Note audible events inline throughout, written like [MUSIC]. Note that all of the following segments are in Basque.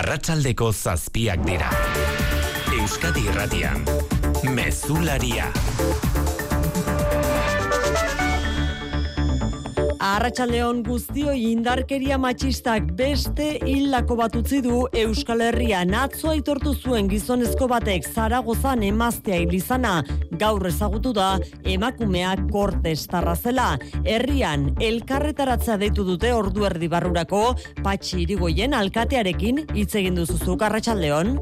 arratsaldeko zazpiak dira. Euskadi irratian, mezularia. Arratxaldeon guztio indarkeria matxistak beste hildako bat utzi du Euskal Herria natzo aitortu zuen gizonezko batek Zaragozan emaztea hilizana gaur ezagutu da emakumeak korte zela. Herrian elkarretaratzea deitu dute ordu erdi barrurako patxi irigoien alkatearekin hitz egin duzuzuk Arratxaldeon.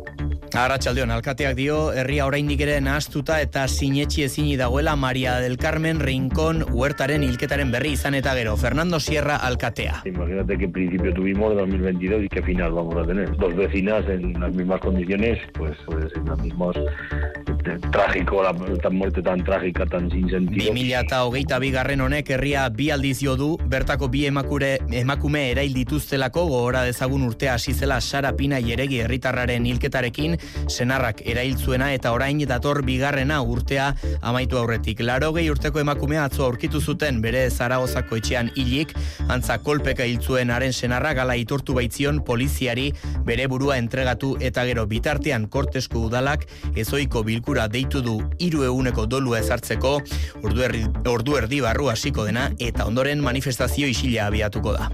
Arratxaldeon, alkateak dio, herria oraindik ere nahaztuta eta sinetxi ezini dagoela Maria del Carmen Rincón huertaren hilketaren berri izan eta gero. Fernando Sierra, alkatea. Imagínate que principio tuvimos 2022 y qué final vamos a tener. Dos vecinas en las mismas condiciones, pues, pues en las mismas trágico, la tan muerte tan trágica, tan sin sentido. 2000 eta hogeita bigarren honek herria bi aldiz du, bertako bi emakure, emakume erail dituztelako gogora dezagun urtea hasi zela Sara Pina Jeregi herritarraren hilketarekin, senarrak erailtzuena eta orain dator bigarrena urtea amaitu aurretik. Laro gehi urteko emakumea atzo aurkitu zuten bere Zaragozako etxean hilik, antza kolpeka hiltzuen haren senarra gala itortu baitzion poliziari bere burua entregatu eta gero bitartean kortesku udalak ezoiko bilkura deitu du hiru eguneko dolua ezartzeko, ordu erdi, ordu erdi barru hasiko dena eta ondoren manifestazio isila abiatuko da.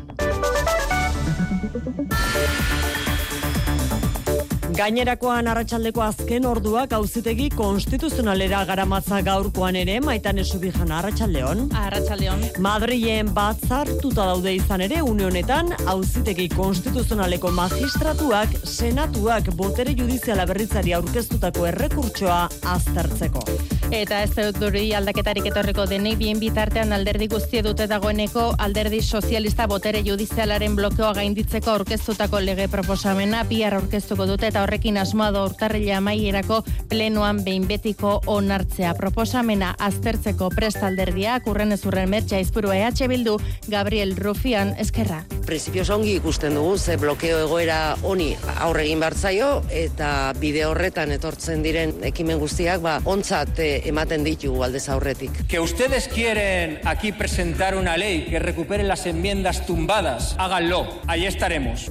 Gainerakoan arratsaldeko azken orduak auzitegi konstituzionalera garamatza gaurkoan ere maitan esubijan arratsaldeon. Arratsaldeon. Madrilen bat zartuta daude izan ere une honetan auzitegi konstituzionaleko magistratuak senatuak botere judiziala berritzari aurkeztutako errekurtsoa aztertzeko. Eta ez dut duri aldaketarik etorriko denik bien bitartean alderdi guztie dute dagoeneko alderdi sozialista botere judizialaren blokeoa gainditzeko aurkeztutako lege proposamena bihar aurkeztuko dute eta horrekin asmoa da urtarrila amaierako plenoan behin betiko onartzea. Proposamena aztertzeko prestalderdia, kurren ezurren mertxa izpuru EH Bildu, Gabriel Rufian, eskerra. Principios ongi ikusten dugu, ze blokeo egoera honi aurregin bartzaio, eta bide horretan etortzen diren ekimen guztiak, ba, ontzat eh, ematen ditugu aldez aurretik. Que ustedes quieren aquí presentar una ley que recupere las enmiendas tumbadas, háganlo, ahí estaremos.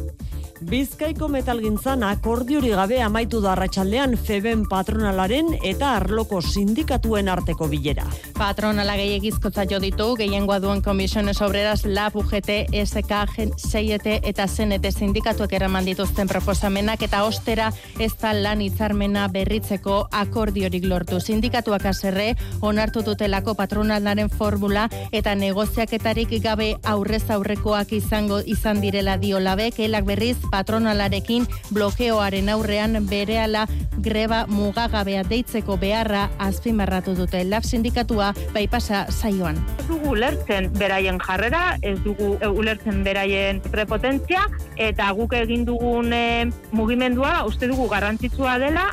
Bizkaiko metalgintzan akordiori gabe amaitu da arratsaldean Feben patronalaren eta arloko sindikatuen arteko bilera. Patronala gehiagizkotza jo ditu, gehiengoa duen komisiones obreras LAB, UGT, SK, CIET eta ZNT sindikatuek eraman dituzten proposamenak eta ostera ez da lan hitzarmena berritzeko akordiorik lortu. Sindikatuak azerre onartu dutelako patronalaren formula eta negoziaketarik gabe aurrez aurrekoak izango izan direla dio labek, elak berriz patronalarekin blokeoaren aurrean berehala greba mugagabea deitzeko beharra azpimarratu dute lab sindikatua bai pasa saioan. Ez dugu ulertzen beraien jarrera, ez dugu ulertzen beraien prepotentzia eta guk egin dugun eh, mugimendua uste dugu garrantzitsua dela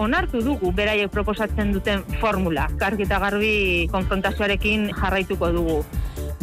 onartu dugu beraiek proposatzen duten formula. Kargita garbi konfrontazioarekin jarraituko dugu.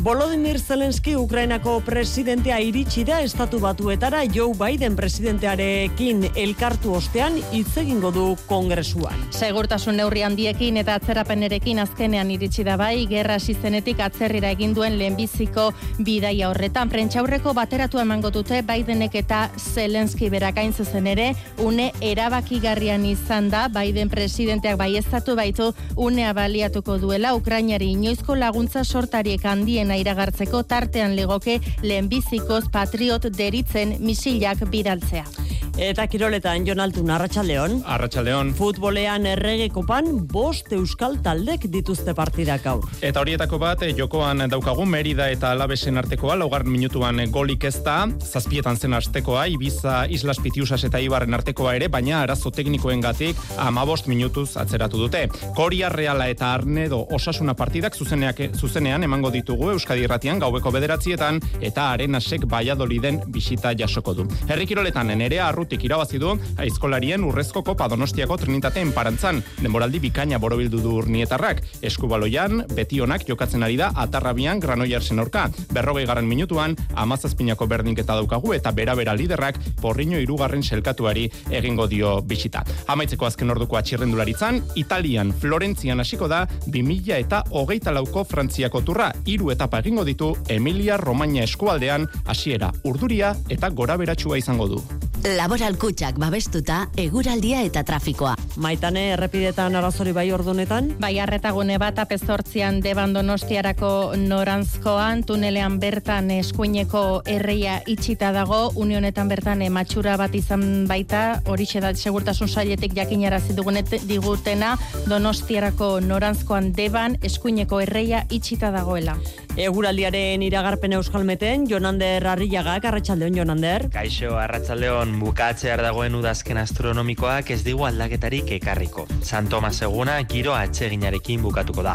Volodymyr Zelensky Ukrainako presidentea iritsi da estatu batuetara Joe Biden presidentearekin elkartu ostean hitz egingo du kongresuan. Segurtasun neurri handiekin eta atzerapenerekin azkenean iritsi da bai, gerra sizenetik atzerrira egin duen lehenbiziko bidaia horretan. Prentxaurreko bateratu emango dute Bidenek eta Zelensky berakain zuzen ere, une erabakigarrian izan da Biden presidenteak baiestatu baitu unea baliatuko duela Ukrainari inoizko laguntza sortariek handien iragartzeko tartean legoke lehenbizikoz patriot deritzen misilak bidaltzea. Eta kiroletan Jonaltun Arratsaldeon. Arratsaldeon. Futbolean errege kopan bost euskal taldek dituzte partidak aur. Eta horietako bat eh, jokoan daukagu Merida eta Alabesen artekoa laugarren minutuan golik ez da, zazpietan zen astekoa, Ibiza, Islas Pitiusas eta Ibarren artekoa ere, baina arazo teknikoen gatik amabost minutuz atzeratu dute. Koria Reala eta Arnedo osasuna partidak zuzeneak, zuzenean emango ditugu Euskadi Irratian gaueko bederatzietan eta Arenasek Valladoliden bisita jasoko du. Herri kiroletan ere arrutik irabazi du aizkolarien urrezko kopa donostiako trinitateen parantzan. Denboraldi bikaina borobildu du urnietarrak. Eskubaloian, beti onak jokatzen ari da atarrabian granoiarsen orka. Berrogei garren minutuan, amazazpinako berdinketa daukagu eta bera-bera liderrak porriño irugarren selkatuari egingo dio bisita. Amaitzeko azken orduko atxirrendularitzan, Italian, Florentzian hasiko da 2000 eta hogeita lauko Frantziako turra, hiru etapa egingo ditu Emilia Romagna eskualdean hasiera urduria eta gora beratxua izango du. Laboral kutsak babestuta, eguraldia eta trafikoa. Maitane, errepidetan arazori bai ordunetan? Bai, arretagune bat apezortzian deban donostiarako norantzkoan, tunelean bertan eskuineko erreia itxita dago, unionetan bertan matxura bat izan baita, hori da segurtasun sailetik jakinara zidugunet digutena, donostiarako norantzkoan deban eskuineko erreia itxita dagoela. Eguraldiaren iragarpen euskalmeten, Jonander Arriagak, Arratxaldeon, Jonander. Kaixo, Arratxaldeon, bukatzear dagoen udazken astronomikoak ez digu aldaketarik ekarriko. San Tomas eguna giro atseginarekin bukatuko da.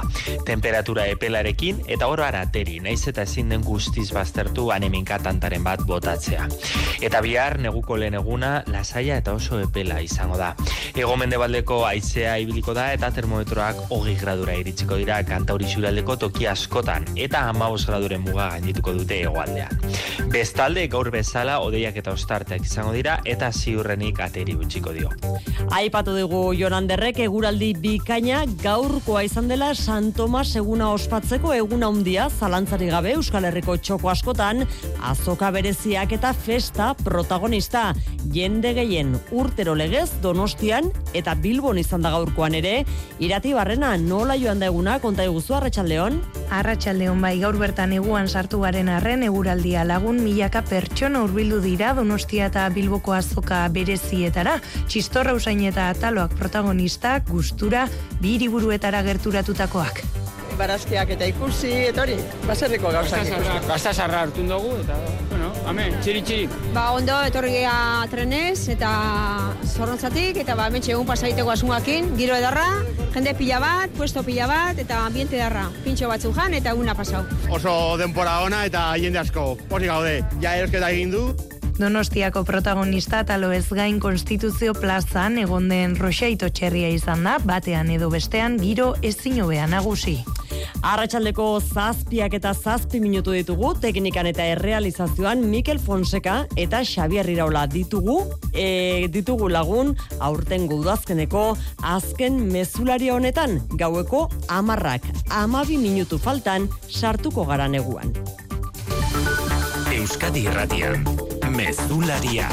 Temperatura epelarekin eta oro arateri, naiz eta ezin den guztiz baztertu aneminka tantaren bat botatzea. Eta bihar, neguko lehen eguna, lasaia eta oso epela izango da. Ego mendebaldeko aizea ibiliko da eta termometroak hogi gradura iritsiko dira kantauri toki askotan. Eta amabos graduren muga gaindituko dute egoaldean. Bestalde gaur bezala odeiak eta ostarteak izango dira eta ziurrenik ateri utxiko dio. Aipatu dugu Joranderrek eguraldi bikaina gaurkoa izan dela San Tomas eguna ospatzeko eguna handia zalantzari gabe Euskal Herriko txoko askotan azoka bereziak eta festa protagonista. Jende gehien urtero legez Donostian eta Bilbon izan da gaurkoan ere. Irati barrena nola joan da eguna? Konta eguzu Arratsaldeon Arratsaldeon bai gaur bertan eguan sartu garen arren eguraldia lagun milaka pertsona hurbildu dira Donostia eta Bilboko azoka berezietara, txistorra usain eta ataloak protagonistak gustura bi hiriburuetara gerturatutakoak barazkiak eta ikusi, eta hori, baserriko gauzak ikusi. Gazta sarra hartu dugu, eta, amen, txiri, txiri. Ba, ondo, etorri gea trenez, eta zorrontzatik, eta ba, mentxe egun pasaiteko asungakin, giro edarra, jende pila bat, puesto pila bat, eta ambiente edarra, pintxo batzu jan, eta eguna pasau. Oso denpora ona, eta jende asko, hori gaude, ja erosketa egin du, Donostiako protagonista talo ez gain konstituzio plazan egon den roxaito txerria izan da, batean edo bestean giro ezin hobea nagusi. Arratxaldeko zazpiak eta zazpi minutu ditugu, teknikan eta errealizazioan Mikel Fonseca eta Xabier Iraola ditugu, e, ditugu lagun aurten gudazkeneko azken mezularia honetan, gaueko amarrak, amabi minutu faltan sartuko gara neguan. Euskadi Irratian, Mezularia.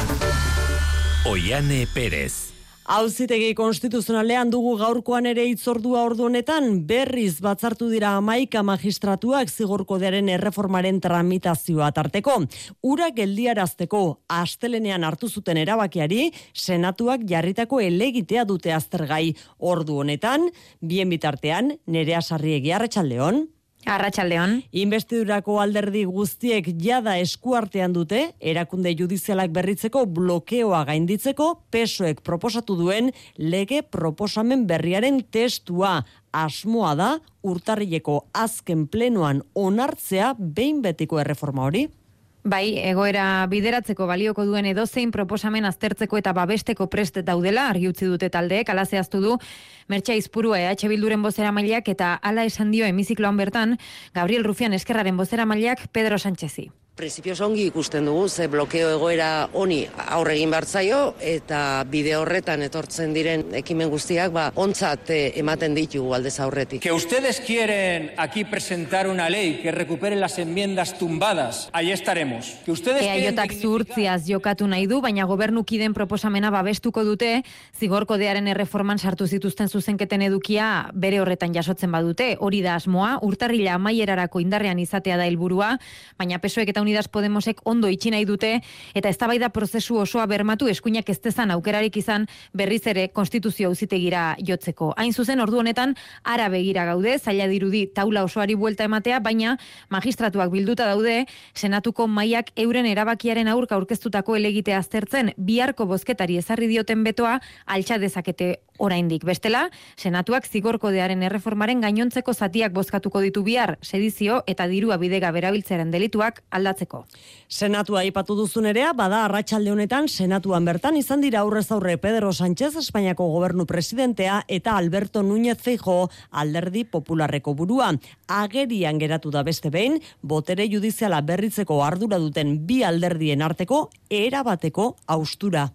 Oiane Pérez. Auzitegi konstituzionalean dugu gaurkoan ere itzordua ordu honetan berriz batzartu dira amaika magistratuak zigorkodearen erreformaren tramitazioa tarteko. Ura geldiarazteko astelenean hartu zuten erabakiari senatuak jarritako elegitea dute aztergai ordu honetan, bien bitartean nerea sarriegi arratsaldeon. Arratxaldeon. Investidurako alderdi guztiek jada eskuartean dute, erakunde judizialak berritzeko blokeoa gainditzeko, pesoek proposatu duen lege proposamen berriaren testua. Asmoa da, urtarrileko azken plenoan onartzea behin betiko erreforma hori. Bai, egoera bideratzeko balioko duen edozein proposamen aztertzeko eta babesteko prest daudela, argi utzi dute taldeek, ala zehaztu du, Mertxa Izpurua EH Bilduren bozera mailiak eta ala esan dio emizikloan bertan, Gabriel Rufian Eskerraren bozera mailiak Pedro Sánchezi. Principios ongi ikusten dugu, ze blokeo egoera honi aurregin bartzaio eta bide horretan etortzen diren ekimen guztiak ba ontzat eh, ematen ditugu aldez aurretik. Que ustedes quieren aquí presentar una ley que recupere las enmiendas tumbadas, ahí estaremos. Que ustedes Ea jotak zurtziaz jokatu nahi du, baina gobernukiden proposamena babestuko dute, zigorkodearen erreforman sartu zituzten zuzenketen edukia bere horretan jasotzen badute, hori da asmoa, urtarrila amaierarako indarrean izatea da helburua, baina pesoek eta Unidas Podemosek ondo itxi nahi dute eta eztabaida prozesu osoa bermatu eskuinak ez dezan aukerarik izan berriz ere konstituzio auzitegira jotzeko. Hain zuzen ordu honetan ara begira gaude, zaila dirudi taula osoari buelta ematea, baina magistratuak bilduta daude senatuko mailak euren erabakiaren aurka aurkeztutako elegite aztertzen biharko bozketari ezarri dioten betoa altxa dezakete oraindik. Bestela, senatuak zigorkodearen erreformaren gainontzeko zatiak bozkatuko ditu bihar sedizio eta dirua bidega berabiltzaren delituak aldatzeko. Senatua aipatu duzun erea, bada arratsalde honetan senatuan bertan izan dira aurrez aurre Pedro Sánchez Espainiako gobernu presidentea eta Alberto Núñez Feijo alderdi popularreko burua. Agerian geratu da beste behin, botere judiziala berritzeko ardura duten bi alderdien arteko erabateko austura.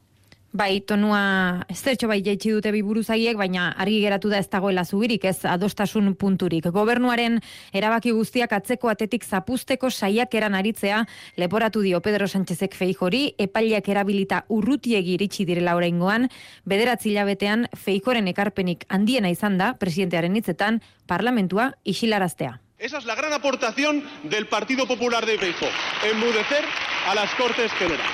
Bai, tonua zertxo bai jaitsi dute bi baina argi geratu da ez dagoela zubirik, ez adostasun punturik. Gobernuaren erabaki guztiak atzeko atetik zapusteko saiak eran aritzea, leporatu dio Pedro Sánchezek feijori, epaileak erabilita urrutiegi iritsi direla oraingoan, bederatzi hilabetean feikoren ekarpenik handiena izan da, presidentearen hitzetan, parlamentua isilaraztea. Esa es la gran aportación del Partido Popular de Feijóo, enmudecer a las Cortes Generales.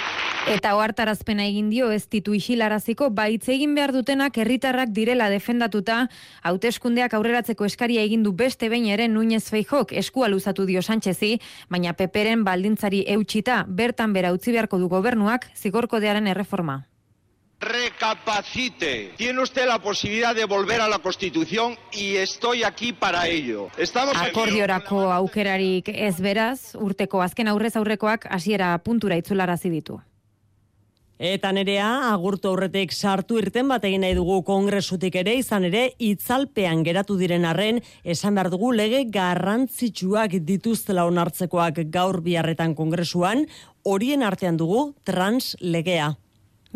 Eta ohartarazpena egin dio ez ditu isilaraziko baitz egin behar dutenak herritarrak direla defendatuta hauteskundeak aurreratzeko eskaria egin du beste behin ere Nuñez Feijok eskua luzatu dio Sánchezi, baina Peperen baldintzari eutxita bertan bera utzi beharko du gobernuak zigorkodearen erreforma. Recapacite. Tiene usted la posibilidad de volver a la Constitución y estoy aquí para ello. Estamos Akordiorako aukerarik ez beraz, urteko azken aurrez aurrekoak hasiera puntura itzularazi ditu. Eta nerea, agurtu aurretik sartu irten bat egin nahi dugu kongresutik ere, izan ere, itzalpean geratu diren arren, esan behar dugu lege garrantzitsuak dituztela onartzekoak gaur biharretan kongresuan, horien artean dugu trans legea.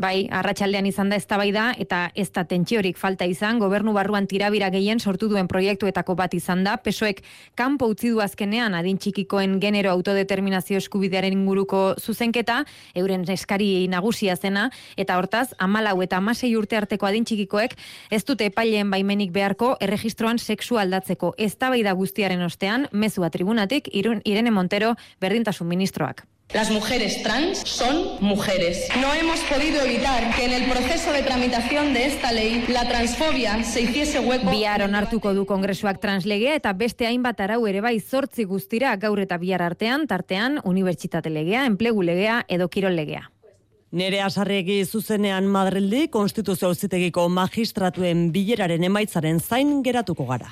Bai, arratsaldean izan da eztabaida eta ez da tentsiorik falta izan, gobernu barruan tirabira gehien sortu duen proiektuetako bat izan da, pesoek kanpo utzi du azkenean adin txikikoen genero autodeterminazio eskubidearen inguruko zuzenketa, euren eskari nagusia zena, eta hortaz, amalau eta amasei urte arteko adin txikikoek ez dute epaileen baimenik beharko erregistroan sexu aldatzeko eztabaida guztiaren ostean, mezua tribunatik, Irene Montero, berdintasun ministroak. Las mujeres trans son mujeres. No hemos podido evitar que en el proceso de tramitación de esta ley la transfobia se hiciese hueco. Bihar onartuko du kongresuak translegea eta beste hainbat arau ere bai zortzi guztira gaur eta bihar artean, tartean, unibertsitate legea, enplegu legea edo kirol legea. Nere asarregi zuzenean Madrildi konstituzio auzitegiko magistratuen bileraren emaitzaren zain geratuko gara.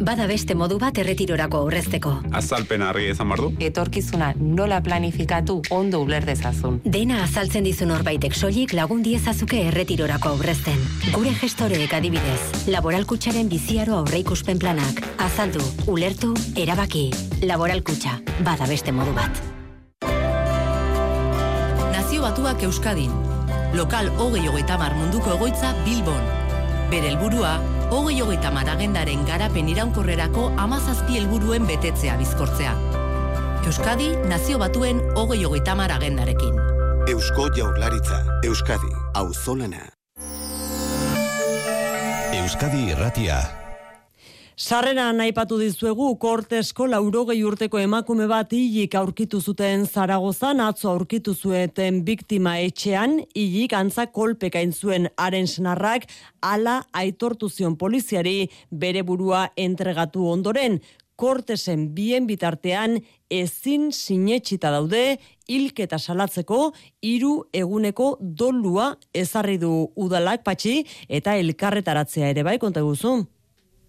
Bada beste modu bat erretirorako aurrezteko. Azalpen argi ezan bardu. Etorkizuna nola planifikatu ondo uler dezazun. Dena azaltzen dizun horbaitek soilik lagun diezazuke erretirorako aurrezten. Gure gestoreek adibidez, laboralkutsaren biziaro aurreikuspen planak. Azaldu, ulertu, erabaki. Laboralkutxa, bada beste modu bat. Nazio batuak Euskadin. Lokal hogei hogeita munduko egoitza Bilbon. Bere helburua hogei hogeita maragendaren garapen iraunkorrerako amazazpi helburuen betetzea bizkortzea. Euskadi nazio batuen hogei hogeita maragendarekin. Eusko jaurlaritza, Euskadi, auzolana. Euskadi irratia, Sarrera aipatu dizuegu kortesko laurogei urteko emakume bat hilik aurkitu zuten Zaragozan atzo aurkitu zueten biktima etxean hilik antza kolpekain zuen haren senarrak ala aitortu zion poliziari bere burua entregatu ondoren kortesen bien bitartean ezin sinetxita daude hilketa salatzeko hiru eguneko dolua ezarri du udalak patxi eta elkarretaratzea ere bai konta guzu.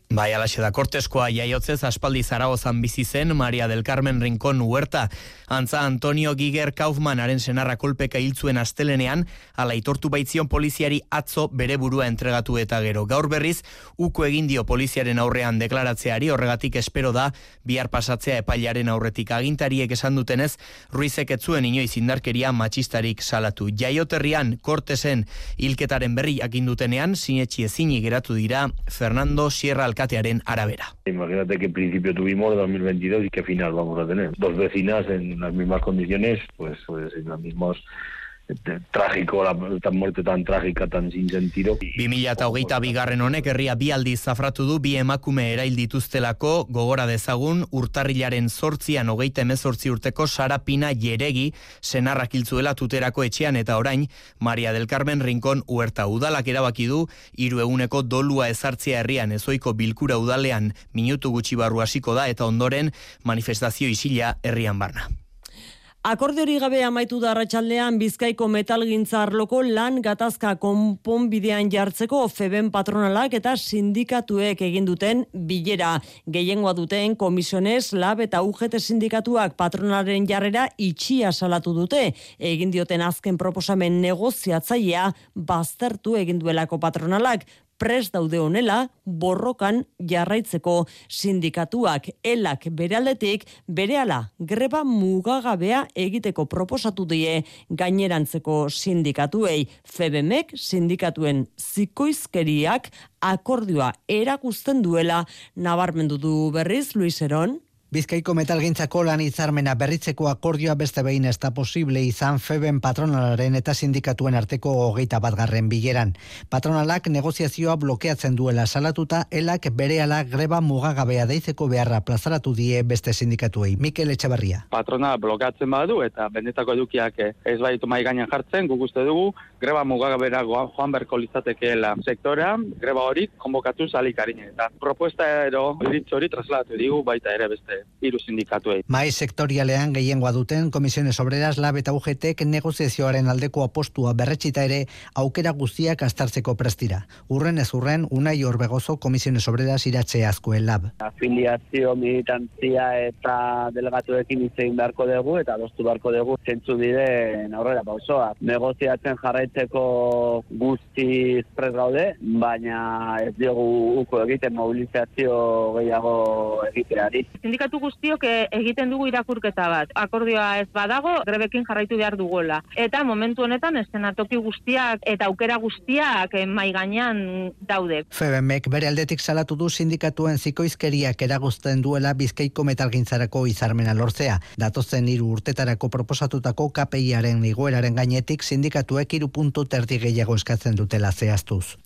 Bai, alaxe da, korteskoa jaiotzez aspaldi zaragozan bizi zen Maria del Carmen Rincón Huerta. Antza Antonio Giger Kaufmanaren senarra kolpeka hiltzuen astelenean, ala itortu baitzion poliziari atzo bere burua entregatu eta gero. Gaur berriz, uko egin dio poliziaren aurrean deklaratzeari, horregatik espero da, bihar pasatzea epailaren aurretik agintariek esan dutenez, Ruizek etzuen inoiz indarkeria matxistarik salatu. Jaioterrian, kortesen hilketaren berri akindutenean, sinetxi ezini geratu dira, Fernando Sierra alkatearen arabera. Imagínate que principio tuvimos 2022 y qué final vamos a tener. Dos vecinas en las mismas condiciones, pues, pues en las mismas trágico, la, tan muerte tan trágica, tan sin sentido. 2008 bigarren honek herria bi aldiz zafratu du bi emakume erail dituztelako gogora dezagun urtarrilaren sortzian hogeita emezortzi urteko sarapina jeregi senarrak hiltzuela tuterako etxean eta orain Maria del Carmen Rincón huerta udalak erabaki du hiru eguneko dolua ezartzea herrian ezoiko bilkura udalean minutu gutxi barru hasiko da eta ondoren manifestazio isila herrian barna. Akordeori gabe amaitu da arratsaldean Bizkaiko metalgintza arloko lan gatazka konponbidean jartzeko Feben patronalak eta sindikatuek egin duten bilera. Gehiengoa duten komisiones, lab eta UGT sindikatuak patronaren jarrera itxia salatu dute. Egin dioten azken proposamen negoziatzailea baztertu egin duelako patronalak prest daude honela borrokan jarraitzeko. Sindikatuak elak beraldetik berehala greba mugagabea egiteko proposatu die gainerantzeko sindikatuei. Febemek sindikatuen zikoizkeriak akordioa erakusten duela. Nabarmendu du berriz Luis Heron. Bizkaiko metalgintzako lan hitzarmena berritzeko akordioa beste behin ez da posible izan feben patronalaren eta sindikatuen arteko hogeita batgarren bileran. Patronalak negoziazioa blokeatzen duela salatuta, elak bere greba mugagabea deizeko beharra plazaratu die beste sindikatuei. Mikel Etxabarria. Patrona blokeatzen badu eta benetako edukiak ez baitu mai gainean jartzen, guk uste dugu, greba mugagabera joan berko lizatekeela sektorea, greba hori konbokatu salikarine. Eta propuesta ero hori trasladatu digu baita ere beste hiru sindikatuei. Mai sektorialean gehiengoa duten Komisiones Obreras Lab eta UGTek negoziazioaren aldeko apostua berretxita ere aukera guztiak astartzeko prestira. Urren ez urren, Unai Orbegozo Komisiones Obreras iratxe azkoen Lab. Afiliazio militantzia eta delegatuekin itzein beharko dugu eta adostu beharko dugu zentzu bide aurrera pausoa. Negoziatzen jarraitzeko guzti prez gaude, baina ez diogu uko egiten mobilizazio gehiago egiteari. Sindikatu sindikatu guztiok eh, egiten dugu irakurketa bat. Akordioa ez badago, grebekin jarraitu behar dugola. Eta momentu honetan estenatoki guztiak eta aukera guztiak eh, mai gainean daude. Febemek bere aldetik salatu du sindikatuen zikoizkeriak eragozten duela bizkaiko metalgintzarako izarmena lortzea. Datozen hiru urtetarako proposatutako KPIaren igoeraren gainetik sindikatuek iru puntu terdi gehiago eskatzen dutela zehaztuz.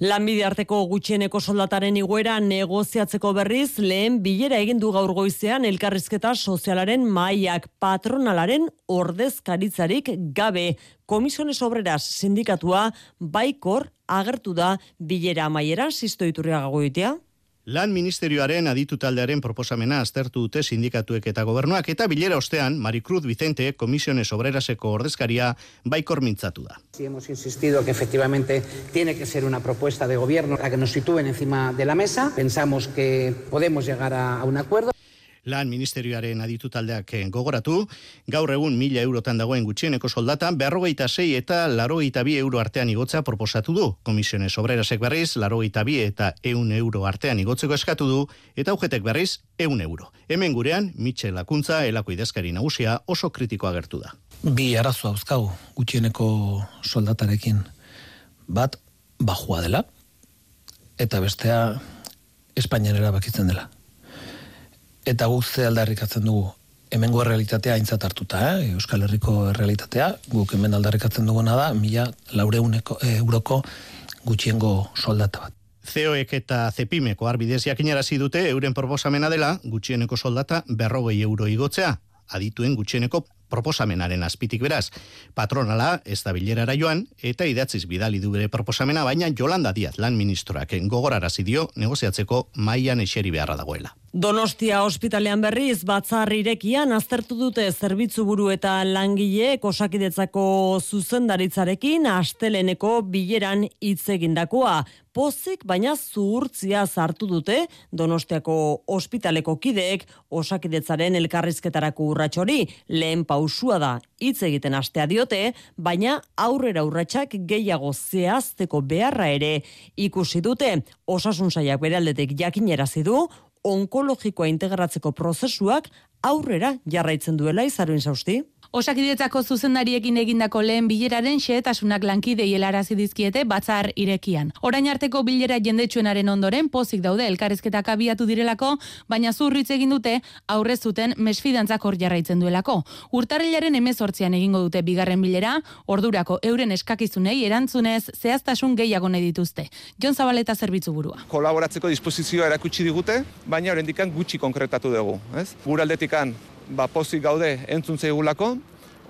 Lanbide arteko gutxieneko soldataren iguera negoziatzeko berriz lehen bilera egin du gaur goizean elkarrizketa sozialaren maiak patronalaren ordezkaritzarik gabe komisiones obreras sindikatua baikor agertu da bilera maiera sisto iturriaga goitea. Lan ministerioaren aditu taldearen proposamena aztertu dute sindikatuek eta gobernuak eta bilera ostean Maricruz Vicente komisiones obreraseko ordezkaria baikor mintzatu da. Si hemos insistido que efectivamente tiene que ser una propuesta de gobierno a que nos sitúen encima de la mesa, pensamos que podemos llegar a un acuerdo. Lan ministerioaren aditu taldeak gogoratu, gaur egun mila eurotan dagoen gutxieneko soldatan, berrogeita sei eta larogeita bi euro artean igotza proposatu du. Komisiones obrerasek berriz, larogeita bi eta eun euro artean igotzeko eskatu du, eta ugetek berriz, eun euro. Hemen gurean, Mitxel Lakuntza, elako idezkari nagusia, oso kritiko agertu da. Bi arazo hauzkau gutxieneko soldatarekin. Bat, bajua dela, eta bestea, Espainian erabakitzen dela eta guk ze aldarrikatzen dugu hemengo realitatea aintzat hartuta, eh? Euskal Herriko realitatea, guk hemen aldarrikatzen duguna da, mila laureuneko eh, euroko gutxiengo soldata bat. CEOek eta CEPIMeko arbidez jakinarazi dute euren proposamena dela gutxieneko soldata berrogei euro igotzea, adituen gutxieneko proposamenaren azpitik beraz. Patronala ez da bilerara joan eta idatziz bidali du bere proposamena, baina Jolanda Diaz lan ministroak gogorarazi dio negoziatzeko mailan eseri beharra dagoela. Donostia ospitalean berriz batzar irekian aztertu dute zerbitzu buru eta langileek osakidetzako zuzendaritzarekin asteleneko bileran hitz egindakoa. Pozik baina zuhurtzia sartu dute Donostiako ospitaleko kideek osakidetzaren elkarrizketarako urratxori lehen pausua da hitz egiten astea diote, baina aurrera urratsak gehiago zehazteko beharra ere ikusi dute. Osasun saiak beraldetik jakinerazi du onkologikoa integratzeko prozesuak aurrera jarraitzen duela izaruin zausti. Osakidetzako zuzendariekin egindako lehen bileraren xehetasunak lankide helarazi dizkiete batzar irekian. Orain arteko bilera jendetsuenaren ondoren pozik daude elkarrizketak abiatu direlako, baina zurritz egin dute aurre zuten mesfidantzak hor jarraitzen duelako. Urtarrilaren emezortzian egingo dute bigarren bilera, ordurako euren eskakizunei erantzunez zehaztasun gehiago nahi dituzte. Jon Zabaleta zerbitzu burua. Kolaboratzeko disposizioa erakutsi digute, baina oraindikan gutxi konkretatu dugu, ez? Guraldetikan ba, pozik gaude entzun zeigulako,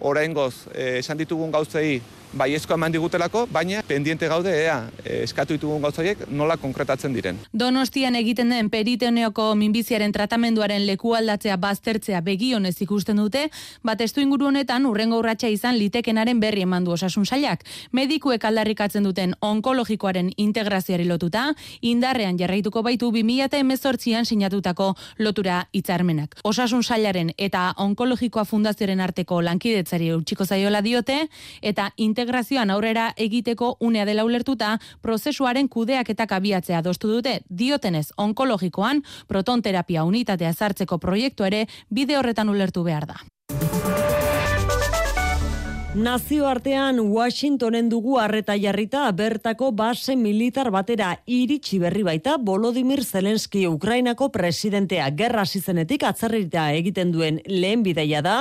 oraingoz eh, esan ditugun gauzei baiezko eman digutelako, baina pendiente gaude ea eskatu ditugun gauzaiek nola konkretatzen diren. Donostian egiten den periteneoko minbiziaren tratamenduaren leku aldatzea baztertzea begionez ikusten dute, bat estu inguru honetan urrengo urratsa izan litekenaren berri eman du osasun sailak. Medikuek aldarrikatzen duten onkologikoaren integrazioari lotuta, indarrean jarraituko baitu 2018an sinatutako lotura hitzarmenak. Osasun sailaren eta onkologikoa fundazioaren arteko lankidetza lankidetzari utxiko zaiola diote, eta integrazioan aurrera egiteko unea dela ulertuta, prozesuaren kudeak eta kabiatzea dostu dute, diotenez onkologikoan, protonterapia unitatea zartzeko proiektu ere, bide horretan ulertu behar da. Nazioartean Washingtonen dugu harreta jarrita bertako base militar batera iritsi berri baita Volodymyr Zelensky Ukrainako presidentea gerra zizenetik atzerrita egiten duen lehen bideia da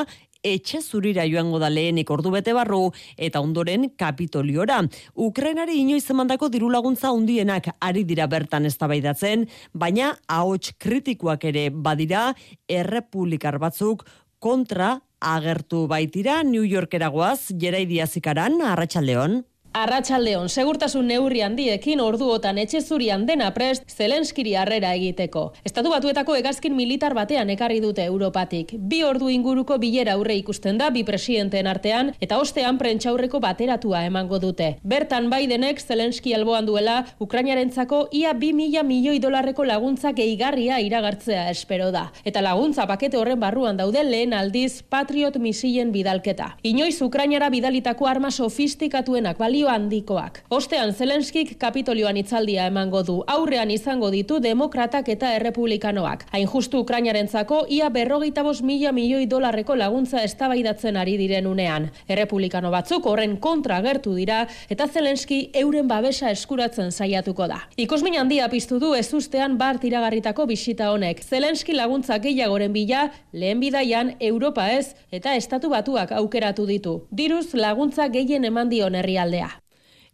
etxe zurira joango da lehenik ordu bete barru eta ondoren kapitoliora. Ukrainari inoiz emandako diru laguntza hundienak ari dira bertan eztabaidatzen, baina ahots kritikoak ere badira errepublikar batzuk kontra agertu baitira New Yorkeragoaz, Jerai Diazikaran, Arratxaldeon. Arratxaldeon, segurtasun neurri handiekin orduotan etxe zurian dena prest Zelenskiri harrera egiteko. Estatu batuetako egazkin militar batean ekarri dute Europatik. Bi ordu inguruko bilera aurre ikusten da bi presidenteen artean eta ostean prentxaurreko bateratua emango dute. Bertan Bidenek Zelenski alboan duela Ukrainarentzako ia bi mila milioi dolarreko laguntza gehigarria iragartzea espero da. Eta laguntza pakete horren barruan daude lehen aldiz Patriot misilen bidalketa. Inoiz Ukrainara bidalitako arma sofistikatuenak balio handikoak. Ostean Zelenskik kapitolioan itzaldia emango du. Aurrean izango ditu demokratak eta errepublikanoak. Hain justu Ukrainarentzako ia berrogeita bos mila milioi dolarreko laguntza eztabaidatzen ari diren unean. Errepublikano batzuk horren kontra agertu dira eta Zelenski euren babesa eskuratzen saiatuko da. Ikusmin handia piztu du ez ustean bar tiragarritako bisita honek. Zelenski laguntza gehiagoren bila, lehen bidaian Europa ez eta estatu batuak aukeratu ditu. Diruz laguntza gehien eman dion herrialdea.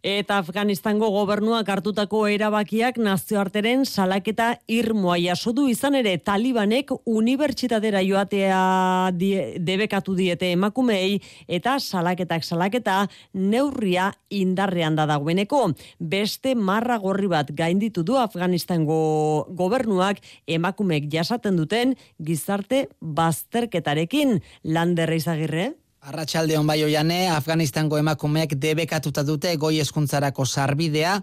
Eta Afganistango gobernuak hartutako erabakiak nazioarteren salaketa irmoa jaso du izan ere talibanek unibertsitatera joatea die, debekatu diete emakumei eta salaketak salaketa neurria indarrean da dagoeneko. Beste marra gorri bat gainditu du Afganistango gobernuak emakumeek jasaten duten gizarte bazterketarekin landerra izagirre. Arratxalde hon bai oiane, Afganistango emakumeek debekatuta dute goi eskuntzarako sarbidea,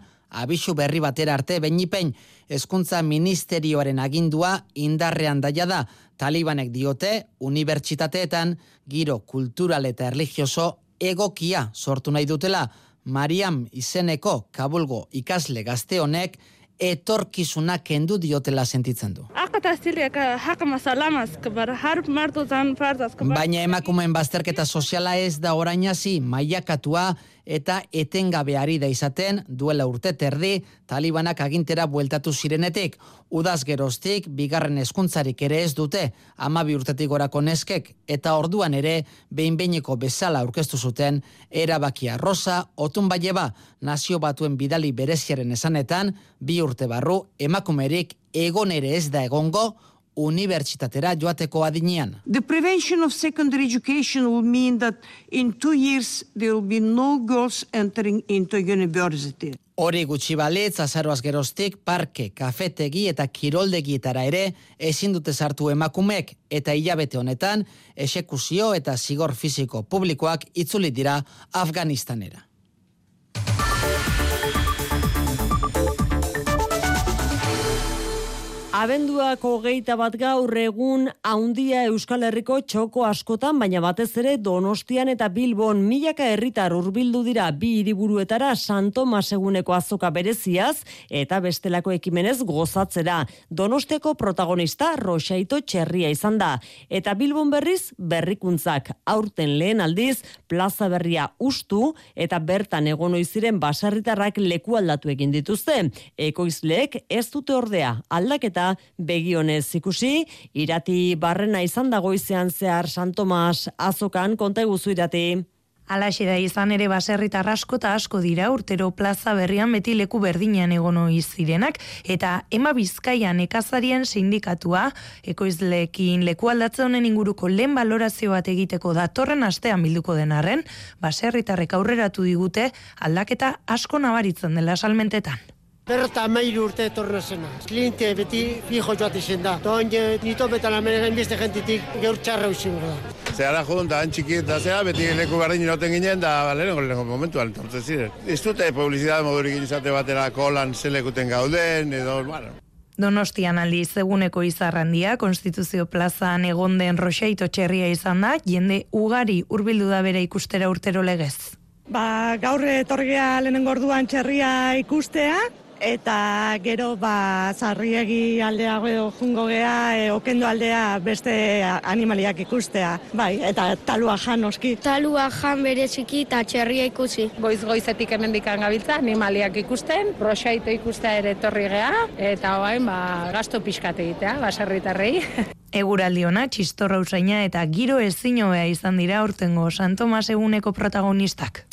abisu berri batera arte, benipen eskuntza ministerioaren agindua indarrean daia da, talibanek diote, unibertsitateetan, giro kultural eta erligioso egokia sortu nahi dutela, Mariam izeneko kabulgo ikasle gazte honek, etorkizuna kendu diotela sentitzen du. Baina emakumeen bazterketa soziala ez da orain hasi mailakatua eta etengabeari da izaten duela urte terdi talibanak agintera bueltatu zirenetik. Udaz geroztik, bigarren eskuntzarik ere ez dute, ama bi urtetik gorako neskek, eta orduan ere, behin-behineko bezala aurkeztu zuten, erabakia rosa, otun baieba, nazio batuen bidali bereziaren esanetan, bi urte barru, emakumerik egon ere ez da egongo, unibertsitatera joateko adinean. The prevention of secondary education will mean that in two years there will be no girls entering into university. Hori gutxi balitz, azaroaz geroztik, parke, kafetegi eta kiroldegietara ere ezin dute sartu emakumek eta hilabete honetan, esekuzio eta zigor fisiko publikoak itzuli dira Afganistanera. Abenduak hogeita bat gaur egun haundia Euskal Herriko txoko askotan, baina batez ere Donostian eta Bilbon milaka herritar hurbildu dira bi hiriburuetara Santo Maseguneko azoka bereziaz eta bestelako ekimenez gozatzera. Donosteko protagonista Rosaito Txerria izan da. Eta Bilbon berriz berrikuntzak aurten lehen aldiz plaza berria ustu eta bertan egon ziren baserritarrak leku aldatu egin dituzte. Ekoizleek ez dute ordea aldaketa begionez ikusi, irati barrena izan dagoizean zehar San Tomas azokan, konta eguzu irati. Alaxe da izan ere baserritar asko eta asko dira urtero plaza berrian beti leku berdinean egono zirenak eta ema bizkaian ekazarien sindikatua ekoizlekin leku aldatze honen inguruko lehen balorazio bat egiteko datorren astean bilduko denarren, baserritarrek aurreratu digute aldaketa asko nabaritzen dela salmentetan. Berta mairu urte etorna zena. Klinte beti fijo joat izen da. Toan je, nito betan amene gain beste gentitik gaur txarra usin da. Zehara jodun da antxiki eta zera, beti leku berdin inoten ginen da lehenengo lehenengo momentuan, entonces ziren. Ez dute publizidad modurik izate batera kolan zelekuten gauden, edo, bueno, Donostian aldiz eguneko izarrandia, Konstituzio plazan egon den roxaito txerria izan da, jende ugari hurbildu da bere ikustera urtero legez. Ba, gaur etorgea lehenengo orduan txerria ikustea, eta gero ba zarriegi aldea edo jungo gea e, okendo aldea beste animaliak ikustea. Bai eta talua jan oski talua jan bereziki eta txerria ikusi. Goiz goizetik hemendikan gabiltza animaliak ikusten prosaito ikustea ere etorri gea eta orain ba gasto pixkat egitea baserritarrei. [LAUGHS] Eguraldi ona, txistorra usaina eta giro ezinoea izan dira urtengo San Tomas eguneko protagonistak.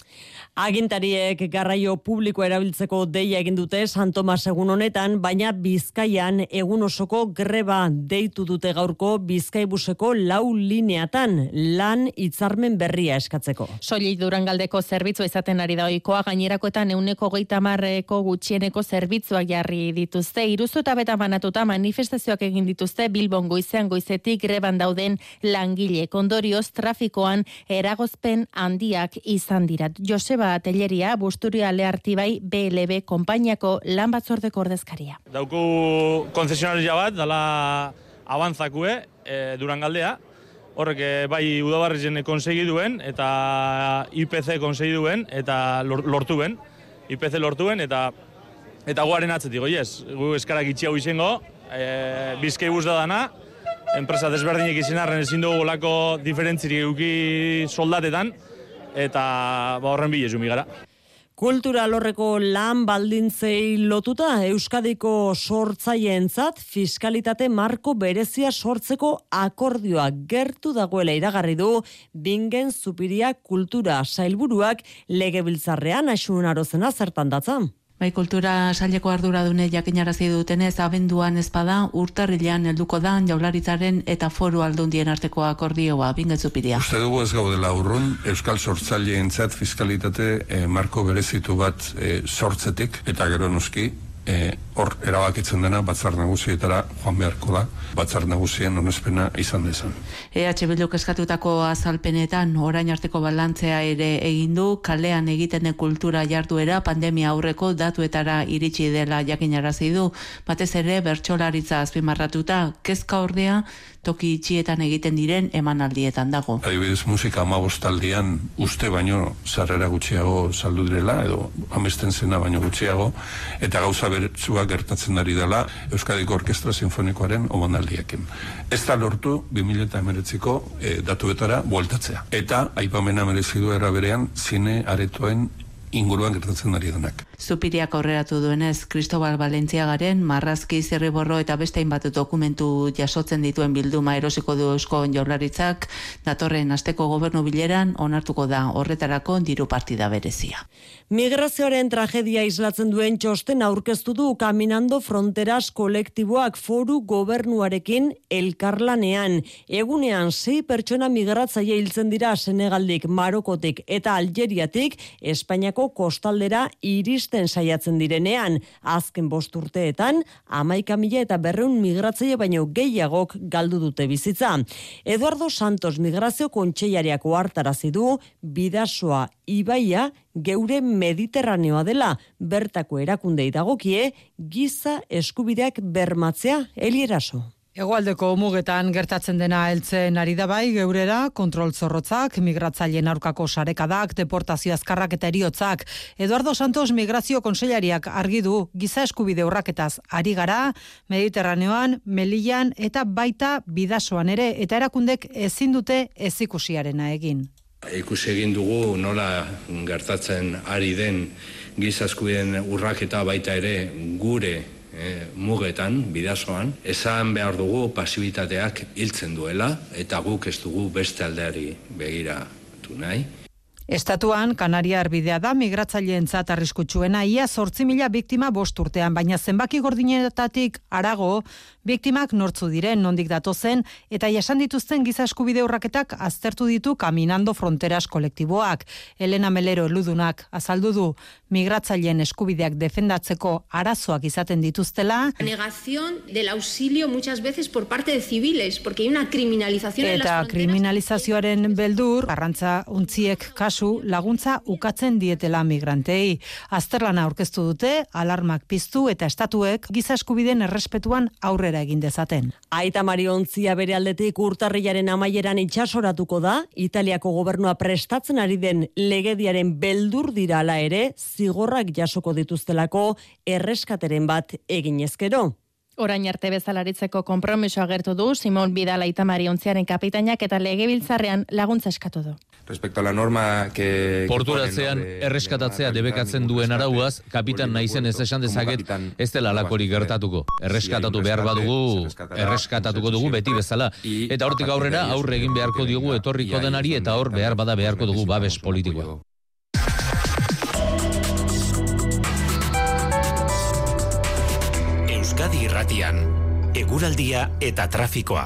Agintariek garraio publiko erabiltzeko deia egin dute San Tomas egun honetan, baina Bizkaian egun osoko greba deitu dute gaurko Bizkaibuseko lau lineatan lan hitzarmen berria eskatzeko. Soilik Durangaldeko zerbitzu izaten ari da ohikoa gainerakoetan euneko geita marreko gutxieneko zerbitzuak jarri dituzte. Iruzu eta beta banatuta manifestazioak egin dituzte Bilbon goizean goizetik greban dauden langile. Kondorioz trafikoan eragozpen handiak izan dira. Joseba Telleria, Busturia Leartibai BLB konpainiako lan batzordeko ordezkaria. Dauku konzesionaria bat, dala avantzakue, e, durangaldea, horrek e, bai udabarrizen konsegi duen, eta IPC konsegi duen, eta lortu ben, IPC lortu ben, eta eta guaren atzetik, yes, gu eskarak itxiago izango, e, bizkei da dana, enpresa desberdinek izin arren ezin dugu lako diferentzirik euki soldatetan, eta ba horren bilezu gara. Kultura lorreko lan baldintzei lotuta Euskadiko sortzaieentzat fiskalitate marko berezia sortzeko akordioa gertu dagoela iragarri du Bingen Zupiria Kultura Sailburuak legebiltzarrean asun arozena zertan datzan. Bai, kultura saileko arduradune jakinarazi dutenez abenduan ezpada urtarrilean helduko da jaularitzaren eta foru aldundien arteko akordioa bingetzupidia. Uste dugu ez gaudela urrun, Euskal Sortzaileentzat fiskalitate eh, marko berezitu bat eh, sortzetik eta gero noski e, hor erabakitzen dena batzar nagusietara joan beharko da batzar nagusien onespena izan dezan. EH Bilduk eskatutako azalpenetan orain arteko balantzea ere egin du kalean egiten den kultura jarduera pandemia aurreko datuetara iritsi dela jakinarazi du batez ere bertsolaritza azpimarratuta kezka ordea toki itxietan egiten diren emanaldietan dago. Adibidez, musika amabostaldian uste baino sarrera gutxiago saldu direla, edo amesten zena baino gutxiago, eta gauza bertsuak gertatzen ari dela Euskadiko Orkestra Sinfonikoaren omandaldiekin. Ez da lortu 2008ko e, datuetara bueltatzea. Eta, aipamena merezidu eraberean, zine aretoen inguruan gertatzen ari denak. Zupiriak aurreratu duenez, Cristobal Valentziagaren marrazki zirriborro eta beste hainbat dokumentu jasotzen dituen bilduma erosiko du eusko jaurlaritzak, datorren asteko gobernu bileran onartuko da horretarako diru partida berezia. Migrazioaren tragedia islatzen duen txosten aurkeztu du Caminando Fronteras kolektiboak foru gobernuarekin elkarlanean. Egunean sei pertsona migratzaile hiltzen dira Senegaldik, Marokotik eta Algeriatik Espainiako kostaldera iristen saiatzen direnean. Azken bost urteetan, amaika mila eta berreun migratzaile baino gehiagok galdu dute bizitza. Eduardo Santos migrazio kontseiariako hartarazi du bidasoa ibaia geure mediterraneoa dela bertako erakundei dagokie giza eskubideak bermatzea elieraso. Egoaldeko mugetan gertatzen dena heltzen ari da bai geurera, kontrol zorrotzak, migratzaileen aurkako sarekadak, deportazio azkarrak eta eriotzak. Eduardo Santos migrazio konsellariak argi du giza eskubide urraketaz ari gara, Mediterraneoan, Melian eta baita bidasoan ere eta erakundek ezin dute ezikusiarena egin. Ikusi egin dugu nola gertatzen ari den gizaskubiden urraketa baita ere gure e, mugetan, bidazoan, esan behar dugu pasibitateak hiltzen duela eta guk ez dugu beste aldeari begiratu nahi. Estatuan, Kanaria arbidea da migratzaileentzat arriskutsuena ia sortzi mila biktima bost urtean, baina zenbaki gordinetatik arago, biktimak nortzu diren, nondik dato zen, eta jasan dituzten giza eskubide urraketak aztertu ditu Caminando Fronteras kolektiboak. Elena Melero eludunak azaldu du migratzaileen eskubideak defendatzeko arazoak izaten dituztela. Negación del auxilio muchas veces por parte de civiles, porque hay una criminalización eta en las kriminalizazioaren beldur, arrantza untziek kasu kasu laguntza ukatzen dietela migrantei. Azterlana aurkeztu dute, alarmak piztu eta estatuek giza eskubideen errespetuan aurrera egin dezaten. Aita Mariontzia bere aldetik urtarrilaren amaieran itxasoratuko da, Italiako gobernua prestatzen ari den legediaren beldur dira ala ere, zigorrak jasoko dituztelako erreskateren bat egin ezkero. Orain arte bezalaritzeko konpromiso agertu du Simon Bidala Itamari ontziaren kapitainak eta legebiltzarrean laguntza eskatu du. Respecto a la norma que Porturatzean erreskatatzea debekatzen duen arauaz, kapitan naizen ez esan dezaket ez dela lakori gertatuko. Erreskatatu behar badugu, erreskatatuko dugu beti bezala. Eta hortik aurrera aurre egin beharko diogu etorriko denari eta hor behar bada beharko dugu babes politikoa. Irratian, eguraldia eta trafikoa.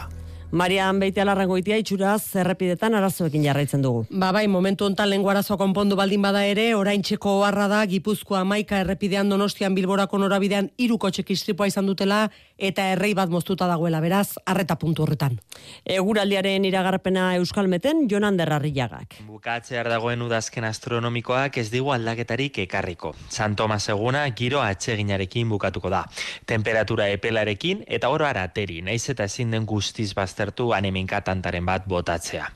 Marian Beite Alarrangoitia itxuraz zerrepidetan arazoekin jarraitzen dugu. Ba bai, momentu hontan lengua arazoa konpondu baldin bada ere, oraintxeko oharra da Gipuzkoa Maika errepidean Donostian Bilborako norabidean hiru kotxe istripua izan dutela eta errei bat moztuta dagoela, beraz, arreta puntu horretan. Eguraldiaren iragarpena Euskalmeten Jonan Derrarriagak. Bukatzear dagoen udazken astronomikoak ez digu aldaketarik ekarriko. San Tomas eguna giro atseginarekin bukatuko da. Temperatura epelarekin eta oro arateri, naiz eta ezin den guztiz baztertu aneminka tantaren bat botatzea.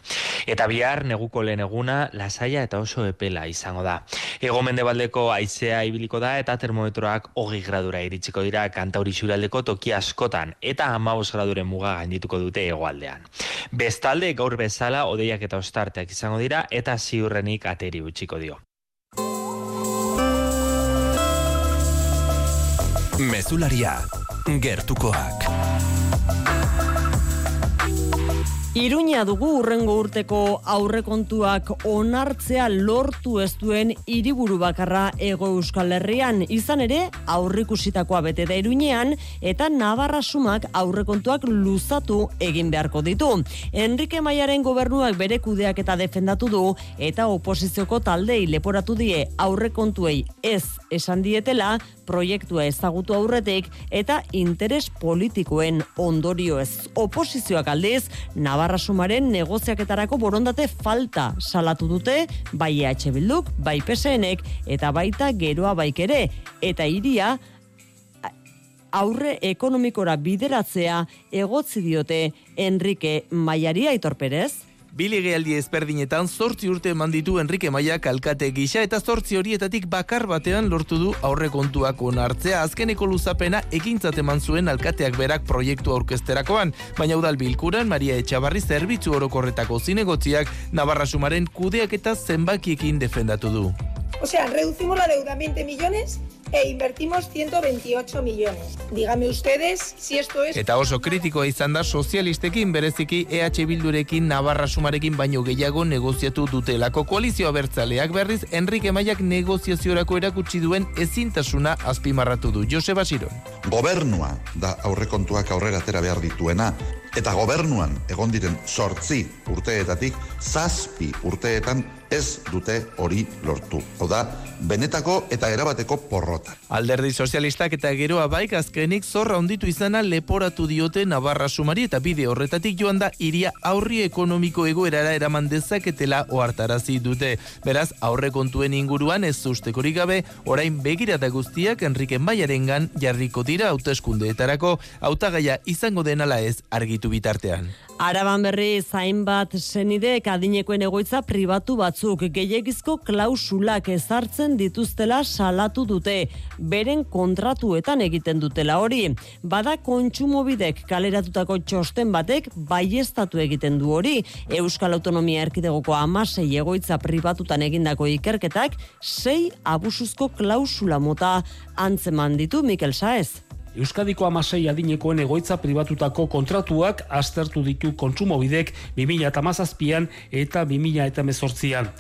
Eta bihar neguko lehen eguna lasaia eta oso epela izango da. Ego mendebaldeko aizea ibiliko da eta termometroak hogi gradura iritsiko dira kantauri xuraldeko toki askotan eta amabos graduren muga gaindituko dute hegoaldean. Bestalde gaur bezala odeiak eta ostarteak izango dira eta ziurrenik ateri utziko dio. Mezularia, gertukoak. Iruña dugu urrengo urteko aurrekontuak onartzea lortu ez duen hiriburu bakarra ego euskal herrian izan ere aurrikusitakoa bete da Iruñean eta Navarra sumak aurrekontuak luzatu egin beharko ditu. Enrique Maiaren gobernuak bere kudeak eta defendatu du eta oposizioko taldei leporatu die aurrekontuei ez esan dietela proiektua ezagutu aurretik eta interes politikoen ondorio ez. Oposizioak aldiz, Navarra sumaren negoziaketarako borondate falta salatu dute, bai EH Bilduk, bai PSNek eta baita geroa baik ere. Eta iria, aurre ekonomikora bideratzea egotzi diote Enrique Maiaria Aitorperez. Bilegealdi ezberdinetan zortzi urte eman ditu Enrique Maia kalkate gisa eta zortzi horietatik bakar batean lortu du aurrekontuak onartzea azkeneko luzapena ekintzat eman zuen alkateak berak proiektu aurkezterakoan, baina udal bilkuran Maria Etxabarri zerbitzu orokorretako zinegotziak Navarra Sumaren kudeak eta zenbakiekin defendatu du. O sea, reducimos la deuda 20 millones e invertimos 128 millones. Dígame ustedes si esto es... Eta oso kritikoa izan da sozialistekin bereziki EH Bildurekin Navarra Sumarekin baino gehiago negoziatu dutelako koalizioa bertzaleak berriz Enrique Maiak negoziaziorako erakutsi duen ezintasuna azpimarratu du Joseba Siron. Gobernua da aurrekontuak aurrera atera behar dituena eta gobernuan egon diren sortzi urteetatik zazpi urteetan ez dute hori lortu. Hau da, benetako eta erabateko porrota. Alderdi sozialistak eta geroa baik azkenik zorra onditu izana leporatu diote Navarra Sumari eta bide horretatik joan da iria aurri ekonomiko egoerara eraman dezaketela ohartarazi dute. Beraz, aurre kontuen inguruan ez ustekorik gabe, orain begirata guztiak Enrique Maiarengan jarriko dira hauteskundeetarako hautagaia izango denala ez argitu bitartean. Araban berri zain bat senidek adinekoen egoitza pribatu batzuk gehiagizko klausulak ezartzen dituztela salatu dute, beren kontratuetan egiten dutela hori. Bada kontsumobidek kaleratutako txosten batek baiestatu egiten du hori. Euskal Autonomia Erkidegoko amasei egoitza pribatutan egindako ikerketak, sei abusuzko klausula mota antzeman ditu Mikel Saez. Euskadiko amasei adinekoen egoitza pribatutako kontratuak aztertu ditu kontsumobidek 2008an eta 2008an.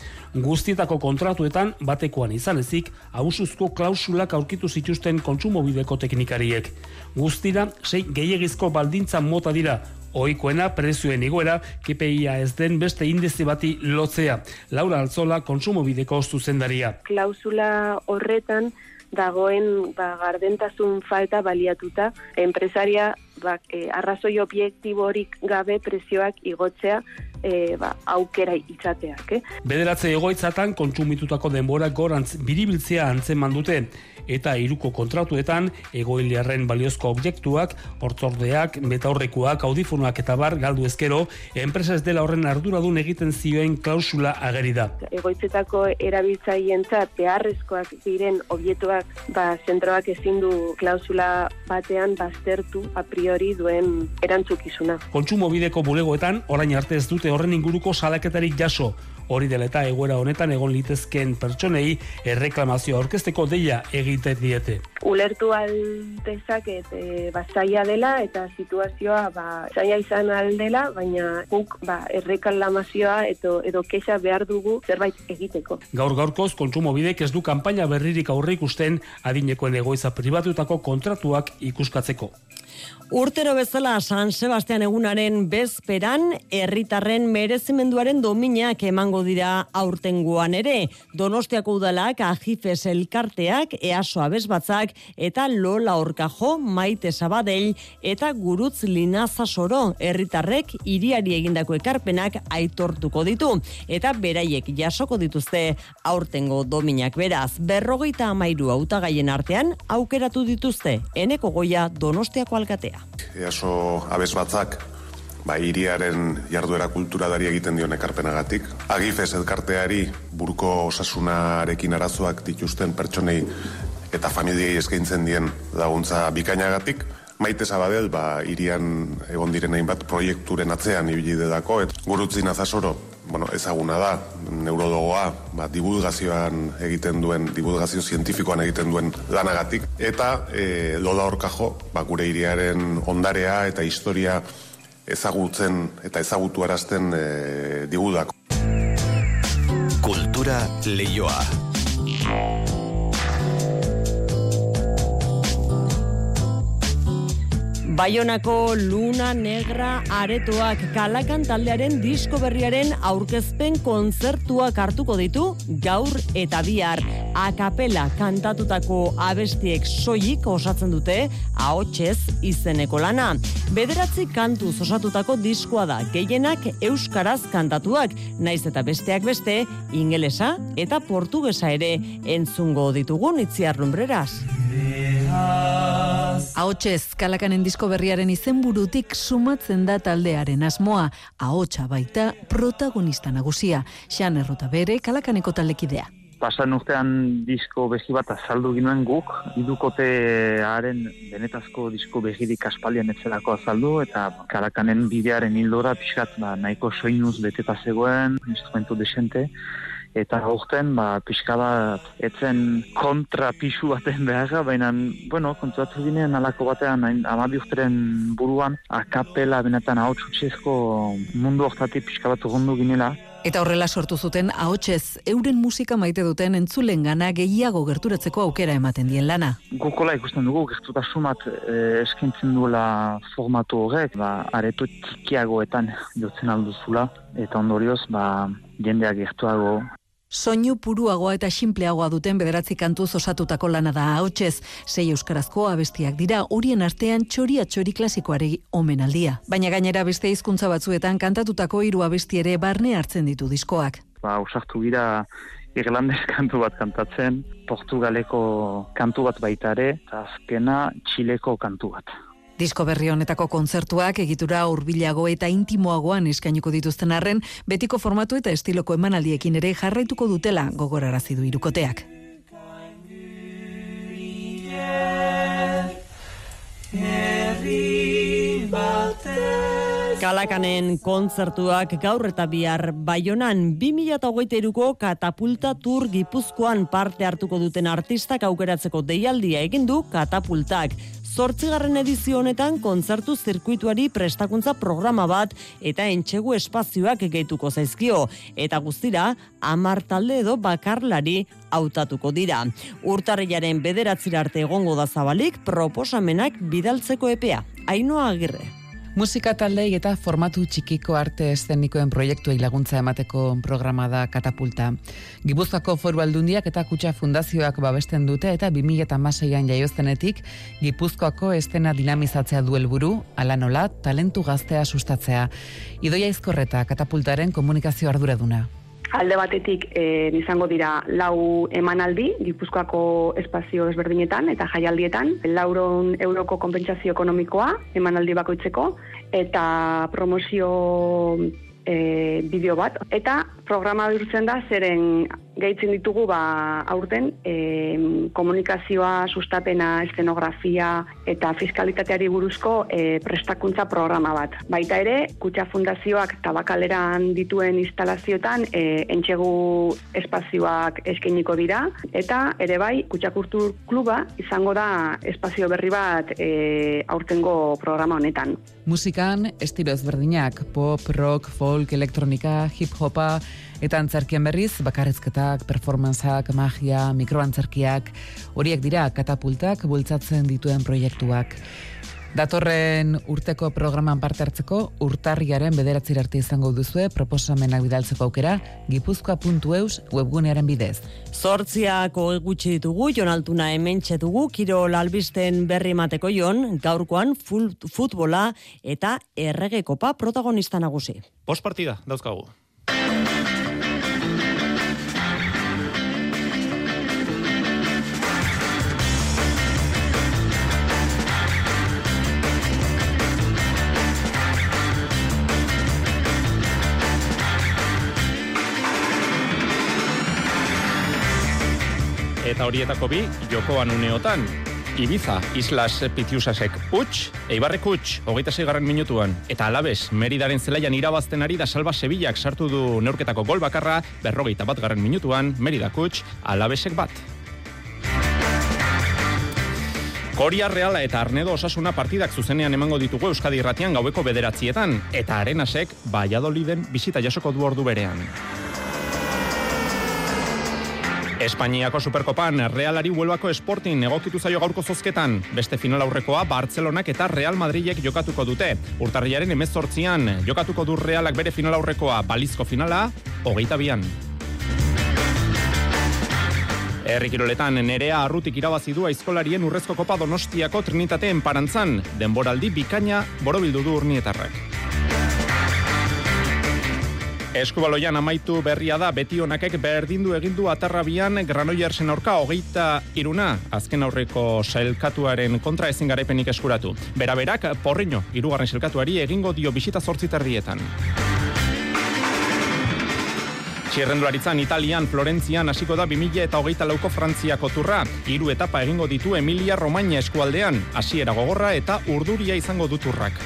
Guztietako kontratuetan batekoan izan ezik, abusuzko klausulak aurkitu zituzten kontsumobideko teknikariek. Guztira, sei gehiagizko baldintza mota dira, Oikoena prezioen igoera KPIa ez den beste indizi bati lotzea. Laura Altzola kontsumobideko zuzendaria. Klausula horretan dagoen ba, gardentasun falta baliatuta enpresaria ba, e, arrazoi obiektiborik gabe prezioak igotzea e, ba, aukera izateak. Eh? Bederatze egoitzatan kontsumitutako denbora gorantz biribiltzea antzeman dute eta iruko kontratuetan egoiliarren baliozko objektuak, hortzordeak, metaurrekoak, audifonuak eta bar galdu ezkero, enpresa ez dela horren arduradun egiten zioen klausula ageri da. Egoitzetako erabiltzaientzat beharrezkoak diren objektuak ba, zentroak ezin du klausula batean baztertu a priori duen erantzukizuna. Kontsumo bideko bulegoetan, orain arte ez dute horren inguruko salaketarik jaso, hori dela eta egoera honetan egon litezken pertsonei erreklamazio aurkezteko deia egite diete. Ulertu aldezak et, e, bazaia dela eta situazioa ba, zaila izan aldela, baina guk ba, erreklamazioa edo, edo kexa behar dugu zerbait egiteko. Gaur gaurkoz, kontsumo bidek ez du kanpaina berririk aurre ikusten adinekoen egoiza pribatutako kontratuak ikuskatzeko. Urtero bezala San Sebastian egunaren bezperan herritarren merezimenduaren dominak emango dira aurtengoan ere. Donostiako udalak, Ajifes elkarteak, Easo Abesbatzak eta Lola Orkajo, Maite Sabadell eta Gurutz Linazasoro herritarrek iriari egindako ekarpenak aitortuko ditu eta beraiek jasoko dituzte aurtengo dominak beraz. Berrogeita amairu hautagaien artean aukeratu dituzte eneko goia Donostiako alkatea. Easo abez batzak, ba, iriaren jarduera kulturadari egiten dion ekarpenagatik. Agifez elkarteari buruko osasunarekin arazoak dituzten pertsonei eta familiei eskaintzen dien laguntza bikainagatik. Maite Zabadel, ba, irian egon diren hainbat proiekturen atzean ibili dedako, et gurutzi nazasoro, bueno, ezaguna da, neurodogoa, ba, divulgazioan egiten duen, divulgazio zientifikoan egiten duen lanagatik, eta e, lola horkajo, ba, gure iriaren ondarea eta historia ezagutzen eta ezagutu arazten e, digudako. Kultura leioa. Baionako Luna Negra aretoak kalakan taldearen disko berriaren aurkezpen kontzertuak hartuko ditu gaur eta bihar akapela kantatutako abestiek soilik osatzen dute ahotsez izeneko lana. Bederatzi kantu osatutako diskoa da gehienak euskaraz kantatuak, naiz eta besteak beste ingelesa eta portugesa ere entzungo ditugun itziar lumbreraz. Ahotsez, kalakanen disko berriaren izenburutik sumatzen da taldearen asmoa, ahotsa baita protagonista nagusia, xan errota bere kalakaneko taldekidea. Pasan urtean disko behi bat azaldu ginoen guk, idukotearen benetazko disko behirik aspaldian etzelako azaldu, eta kalakanen bidearen hildora pixkat ba, nahiko soinuz beteta zegoen, instrumentu desente, eta aurten ba pixka bat etzen kontra pisu baten beharra, baina bueno, kontuatu ginean alako batean amabi urteren buruan akapela benetan hau mundu hortatik pixka bat urrundu ginela. Eta horrela sortu zuten ahotsez euren musika maite duten entzulen gana gehiago gerturatzeko aukera ematen dien lana. Gukola ikusten dugu gertutasumat e, eskintzen duela formatu horrek, ba, areto txikiagoetan jotzen alduzula, eta ondorioz, ba, jendeak gertuago Soinu puruagoa eta sinpleagoa duten bederatzi kantuz osatutako lana da hautsez. Sei euskarazko abestiak dira horien artean txoria txori klasikoari omenaldia. Baina gainera beste hizkuntza batzuetan kantatutako hiru abesti ere barne hartzen ditu diskoak. Ba, usartu gira irlandez [LAUGHS] kantu bat kantatzen, portugaleko kantu bat baitare, eta azkena txileko kantu bat. Disko berri honetako kontzertuak egitura hurbilago eta intimoagoan eskainiko dituzten arren, betiko formatu eta estiloko emanaldiekin ere jarraituko dutela gogorarazi du irukoteak. Kalakanen kontzertuak gaur eta bihar Baionan 2023ko Katapulta Tour Gipuzkoan parte hartuko duten artistak aukeratzeko deialdia egin du Katapultak. Zortzigarren edizio honetan kontzertu zirkuituari prestakuntza programa bat eta entxegu espazioak gehituko zaizkio. Eta guztira, amar talde edo bakarlari hautatuko dira. Urtarriaren bederatzira arte egongo da zabalik proposamenak bidaltzeko epea. Ainoa agirre. Musika taldei eta formatu txikiko arte eszenikoen proiektuei laguntza emateko programa da katapulta. Gipuzkoako foru aldundiak eta kutsa fundazioak babesten dute eta 2006an jaioztenetik Gipuzkoako estena dinamizatzea du helburu, ala nola, talentu gaztea sustatzea. Idoia izkorreta katapultaren komunikazio arduraduna. Alde batetik e, izango dira lau emanaldi Gipuzkoako espazio ezberdinetan eta jaialdietan, lauron euroko konpentsazio ekonomikoa emanaldi bakoitzeko eta promozio e, bideo bat. Eta programa bihurtzen da, zeren gehitzen ditugu ba, aurten e, komunikazioa, sustapena, eszenografia eta fiskalitateari buruzko e, prestakuntza programa bat. Baita ere, Kutsa Fundazioak tabakaleran dituen instalazioetan e, entxegu espazioak eskainiko dira eta ere bai, Kutsa Kultur Kluba izango da espazio berri bat e, aurtengo programa honetan. Musikan, estilo ezberdinak, pop, rock, folk, elektronika, hip-hopa, eta antzerkien berriz, bakarrezketak, performanzak, magia, mikroantzerkiak, horiek dira katapultak bultzatzen dituen proiektuak. Datorren urteko programan parte hartzeko, urtarriaren bederatzi arte izango duzue proposamenak bidaltzeko aukera, gipuzkoa.eus webgunearen bidez. Zortziako gutxi ditugu, Jon Altuna hemen dugu, kiro lalbisten berri mateko jon, gaurkoan futbola eta erregekopa protagonista nagusi. Post partida, dauzkagu. Eta horietako bi jokoan uneotan. Ibiza, Islas Pitiusasek utx, Eibarrek utx, hogeita zeigarren minutuan, eta alabez, Meridaren zelaian irabazten ari da Salva Sevillak sartu du neurketako gol bakarra, berrogeita bat garren minutuan, Meridak utx, alabezek bat. Koria Reala eta Arnedo Osasuna partidak zuzenean emango ditugu Euskadi Irratian gaueko bederatzietan, eta Arenasek Valladoliden bisita jasoko du ordu berean. Espainiako Superkopan Realari Huelbako Sporting egokitu zaio gaurko zozketan. Beste final aurrekoa Bartzelonak eta Real Madridek jokatuko dute. Urtarriaren emezortzian jokatuko du Realak bere final aurrekoa balizko finala, hogeita bian. Errikiroletan nerea arrutik irabazi du aizkolarien urrezko kopa donostiako trinitateen parantzan. Denboraldi bikaina borobildu du urnietarrak. Eskubaloian amaitu berria da beti honakek berdindu egindu atarrabian Granoillersen aurka hogeita iruna azken aurreko sailkatuaren kontra ezin garaipenik eskuratu. Beraberak porriño irugarren sailkatuari egingo dio bisita zortziterrietan. Txirrendularitzan Italian, Florentzian hasiko da 2000 eta hogeita lauko Frantziako turra. Hiru etapa egingo ditu Emilia Romagna eskualdean. Hasiera gogorra eta urduria izango duturrak.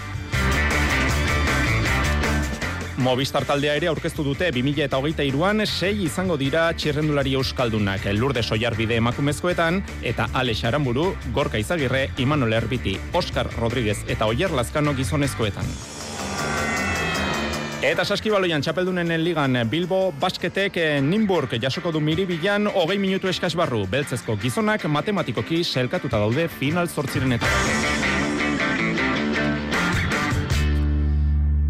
Movistar taldea ere aurkeztu dute 2000 eta hogeita iruan, sei izango dira txirrendulari euskaldunak, lurde soiar bide emakumezkoetan, eta Ale Xaramburu, Gorka Izagirre, Imanol Erbiti, Oskar Rodríguez eta Oier Lazkano gizonezkoetan. Eta saskibaloian txapeldunen ligan Bilbo Basketek eh, Nimburg jasoko du miribilan hogei minutu eskaz barru. Beltzezko gizonak matematikoki selkatuta daude final zortzirenetan.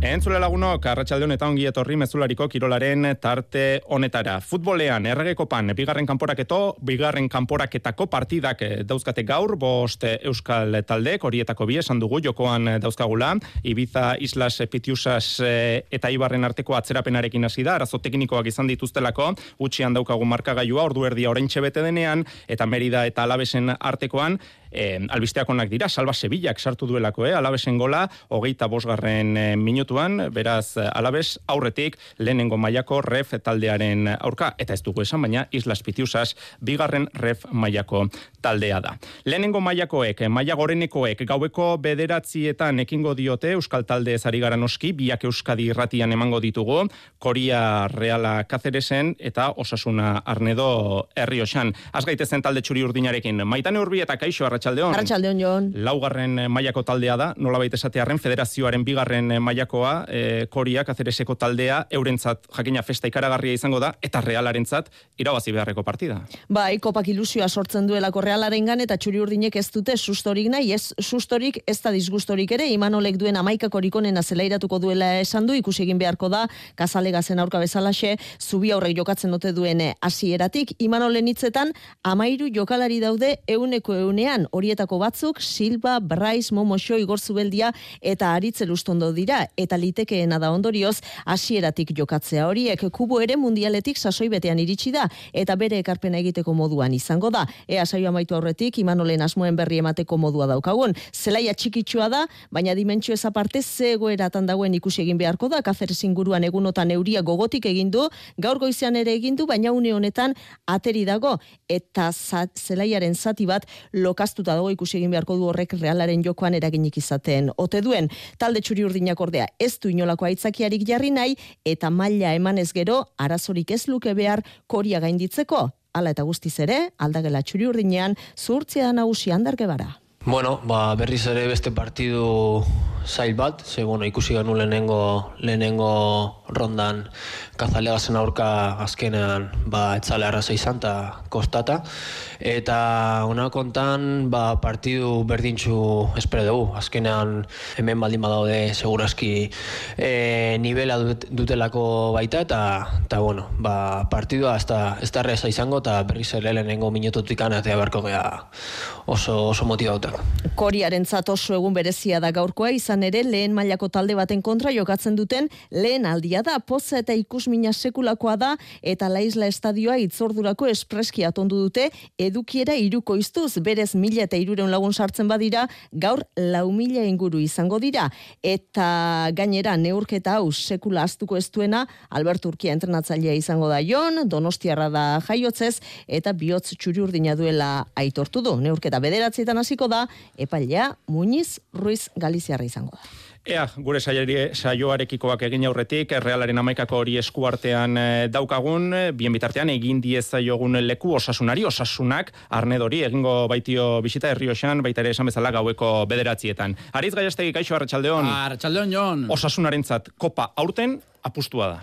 Entzule lagunok, arratsalde honetan ongi etorri mezulariko kirolaren tarte honetara. Futbolean, erregekopan, bigarren kanporaketo, bigarren kanporaketako partidak eh, dauzkate gaur, bost eh, euskal taldek, horietako bi esan dugu, jokoan eh, dauzkagula, Ibiza, Islas, Pitiusas eta Ibarren arteko atzerapenarekin hasi da, arazo teknikoak izan dituztelako, gutxian daukagu markagailua, ordu erdia orain bete denean, eta Merida eta Alabesen artekoan, e, albisteak onak dira, Salva Sevillak sartu duelako, eh? Alabesen gola, hogeita bosgarren e, minutuan, beraz, Alabes aurretik lehenengo mailako ref taldearen aurka, eta ez dugu esan, baina Islas Pitiusas bigarren ref mailako taldea da. Lehenengo mailakoek, maila gorenekoek, gaueko bederatzietan ekingo diote, Euskal Talde ezari gara noski, biak Euskadi irratian emango ditugu, Koria Reala Kazeresen eta Osasuna Arnedo Herrioxan. Az gaitezen talde txuri urdinarekin. Maitane urbi eta kaixo Arratsaldeon. Arratsaldeon Jon. Laugarren eh, mailako taldea da, nolabait esatearren federazioaren bigarren eh, mailakoa e, koriak azereseko taldea, eurentzat jakina festa ikaragarria izango da, eta realarentzat irabazi beharreko partida. Bai, kopak ilusioa sortzen duelako realarengan eta txuri urdinek ez dute sustorik nahi, ez sustorik ez da disgustorik ere, imanolek duen amaikako onena zelairatuko duela esan du, ikusi egin beharko da, kazalegazen aurka bezalaxe, zubi aurrek jokatzen dute duene hasieratik imanolen hitzetan, amairu jokalari daude euneko eunean, horietako batzuk, Silva, Bryce, Momoxo, Igor Zubeldia, eta Aritze Lustondo dira, eta litekeena da ondorioz, hasieratik jokatzea horiek, kubo ere mundialetik sasoi betean iritsi da, eta bere ekarpena egiteko moduan izango da. Ea saio amaitu aurretik, imanolen asmoen berri emateko modua daukagun. Zelaia txikitsua da, baina dimentsio ez aparte zegoeratan dagoen ikusi egin beharko da, kazeres inguruan egunotan euria gogotik egin du, gaur goizean ere egin du, baina une honetan ateri dago, eta zelaiaren zati bat lokaztuta dago ikusi egin beharko du horrek realaren jokoan eraginik izaten. Ote duen, talde txuri urdinak ordea ez du inolako aitzakiarik jarri nahi, eta maila emanez gero, arazorik ez luke behar koria gainditzeko. Hala eta guztiz ere, aldagela txuri urdinean, zurtzea nagusi handarge bara. Bueno, ba, berriz ere beste partidu zail bat, ze bueno, ikusi ganu lehenengo, lehenengo rondan kazalegazen aurka azkenean ba, etzale arraza izan eta kostata. Eta ona kontan ba, partidu berdintxu espero dugu. Azkenean hemen baldin badaude segurazki e, nivela dutelako baita eta, eta bueno, ba, partidua ez da, ez da reza izango eta berriz ere lehenengo minututik anatea beharko gea oso, oso motibautak. Koriaren oso egun berezia da gaurkoa izan izan ere lehen mailako talde baten kontra jokatzen duten lehen aldia da. Poza eta ikusmina sekulakoa da eta laisla estadioa itzordurako espreski atondu dute edukiera iruko iztuz. Berez mila eta irureun lagun sartzen badira gaur lau mila inguru izango dira. Eta gainera neurketa hau sekula astuko ez duena Albert Urkia entrenatzailea izango da jon donostiarra da jaiotzez eta bihotz txuri urdina duela aitortu du. Neurketa bederatzietan hasiko da epailea Muñiz Ruiz Galiziarra izango izango da. Ea, gure saioarekikoak egin aurretik, realaren amaikako hori eskuartean eh, daukagun, bien bitartean egin diezaiogun leku osasunari, osasunak, arnedori, egingo baitio bisita herrioxan, baita ere esan bezala gaueko bederatzietan. Ariz gaiastegi, kaixo, Arratxaldeon. Arratxaldeon, Jon. Osasunarentzat zat, kopa aurten, apustua da.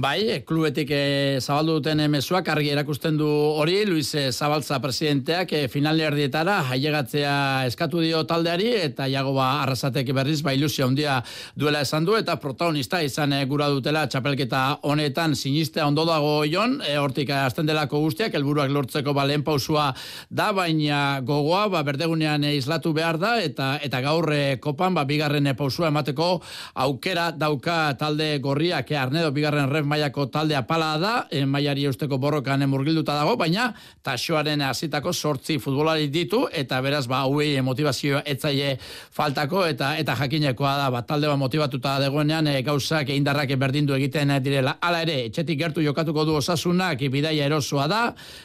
Bai, klubetik e, zabaldu duten emezuak argi erakusten du hori, Luis e, Zabaltza presidenteak e, finale erdietara haiegatzea eskatu dio taldeari eta jago ba arrasatek berriz ba ilusio handia duela esan du eta protagonista izan e, gura dutela txapelketa honetan sinistea ondo dago jon, e, hortik hasten delako guztiak helburuak lortzeko ba lehen pausua da, baina gogoa ba berdegunean e, islatu behar da eta eta gaur e, kopan ba bigarren pausua emateko aukera dauka talde gorria que Arnedo bigarren ref mailako taldea pala da, en mailari eusteko borrokan emurgilduta dago, baina taxoaren hasitako sortzi futbolari ditu, eta beraz, ba, hauei motivazio etzaile faltako, eta eta jakinekoa da, ba, talde ba motivatuta dagoenean, e, gauzak indarrak berdindu egiten direla. Hala ere, etxetik gertu jokatuko du osasunak, bidaia erosoa da,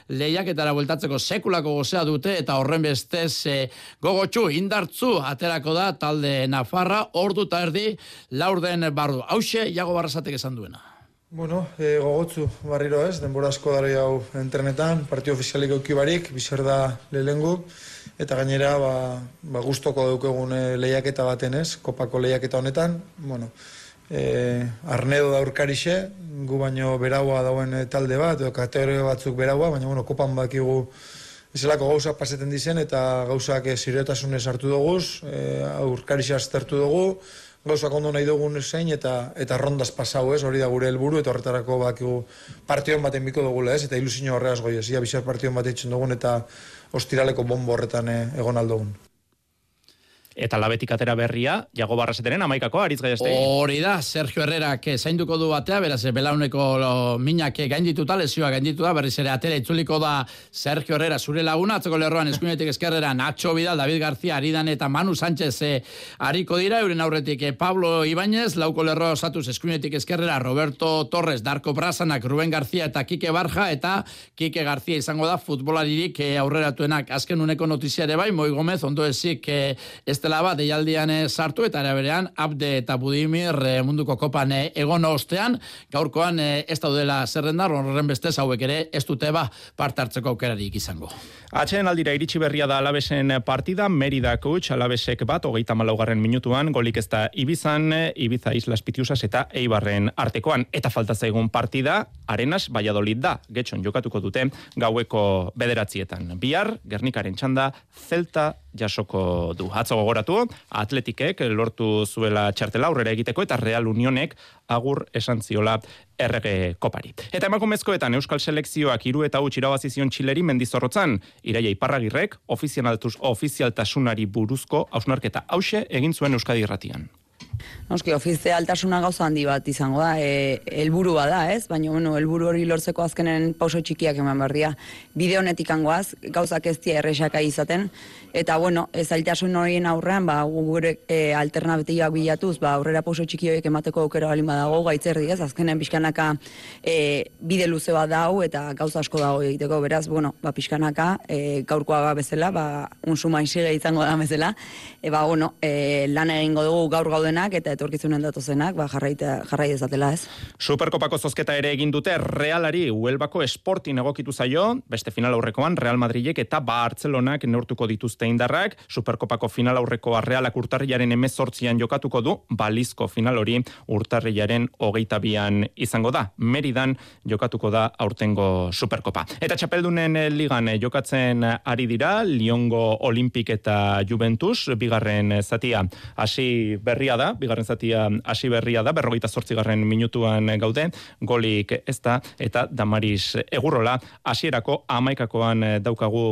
lehiaketara bueltatzeko sekulako gozea dute, eta horren bestez e, gogotxu, indartzu, aterako da, talde Nafarra, ordu eta erdi, laurden bardu. Hauxe, jago barrazat batek esan duena. Bueno, e, gogotzu barriro ez, denbora asko dara hau entrenetan, partio ofizialik auki barik, bizer da lehengu, eta gainera, ba, ba guztoko daukegun e, lehiaketa baten ez, kopako lehiaketa honetan, bueno, e, arnedo da urkarixe, gu baino beraua dauen talde bat, edo kategoria batzuk beraua, baina bueno, kopan bakigu Ezelako gauzak paseten dizen eta gauzak e, ziretasunez hartu dugu, e, aztertu dugu, gauzak ondo nahi dugun zein eta eta rondaz pasau ez, hori da gure helburu eta horretarako bakigu partion baten biko dugula ez, eta ilusio horreaz goi ez, ia bizar partion bat dugun eta ostiraleko bombo horretan eh, egon aldogun eta labetik atera berria, jago barraseteren amaikako, aritz gaiazte. Hori da, Sergio Herrera, que zainduko du batea, beraz, belauneko minak gaindituta, lesioa gaindituta, berriz ere atera itzuliko da Sergio Herrera, zure laguna, atzeko lerroan eskuinetik eskerrera, Nacho Vidal, David García, Aridan eta Manu Sánchez e, hariko dira, euren aurretik e, Pablo Ibáñez, lauko lerroa osatuz eskuinetik eskerrera, Roberto Torres, Darko Brasanak, Ruben García eta Kike Barja, eta Kike García izango da futbolaririk e, aurreratuenak. Azken uneko notiziare bai, Moi Gomez, ondo ezik, e, ez dela bat, deialdian eh, sartu eta ere berean, Abde eta Budimir eh, munduko kopan eh, egon ostean, gaurkoan ez daudela zerrendar, horren beste hauek ere ez dute ba parte hartzeko aukerarik izango. Atxeen aldira iritsi berria da alabesen partida, Merida Coach, alabesek bat, hogeita malaugarren minutuan, golik ez da Ibizan, Ibiza Islas Pitiusas eta Eibarren artekoan. Eta falta zaigun partida, Arenas Valladolid da, getxon jokatuko dute gaueko bederatzietan. Bihar, Gernikaren txanda, Zelta jasoko du. Atzo gogoratu, atletikek lortu zuela txartela aurrera egiteko eta Real Unionek agur esan ziola errege kopari. Eta emakumezkoetan Euskal Selekzioak iru eta huts irabazizion txileri mendizorrotzan, iraia iparragirrek ofizialtasunari buruzko hausnarketa hause egin zuen Euskadi irratian. Noski, ofizialtasuna gauza handi bat izango da, e, helburu da, ez? Baina, bueno, helburu hori lortzeko azkenen pauso txikiak eman berdia. Bide honetik angoaz, gauzak ez dia errexaka izaten, eta, bueno, ez ailtasun horien aurrean, ba, gure e, alternatibak bilatuz, ba, aurrera pauso txiki horiek emateko aukera balin badago, gaitzerdi, ez? Azkenen pixkanaka e, bide luze bat dau, eta gauza asko dago egiteko, beraz, bueno, ba, pixkanaka, e, gaurkoa ba bezala, ba, unsuma izango da bezala, e, ba, bueno, e, lan egingo dugu gaur gaudenak, eta etorkizunen datozenak, ba, jarraita, jarrai dezatela ez. Superkopako zozketa ere egin dute Realari Huelbako esportin egokitu zaio, beste final aurrekoan Real Madridek eta Barcelonak neurtuko dituzte indarrak, Superkopako final aurrekoa Realak urtarriaren emezortzian jokatuko du, balizko final hori urtarriaren hogeita bian izango da. Meridan jokatuko da aurtengo Superkopa. Eta txapeldunen ligan jokatzen ari dira, Liongo Olimpik eta Juventus, bigarren zatia hasi berria da, bigarren zatia hasi berria da, berrogeita zortzigarren minutuan gaude, golik ez da, eta Damaris Egurrola hasierako amaikakoan daukagu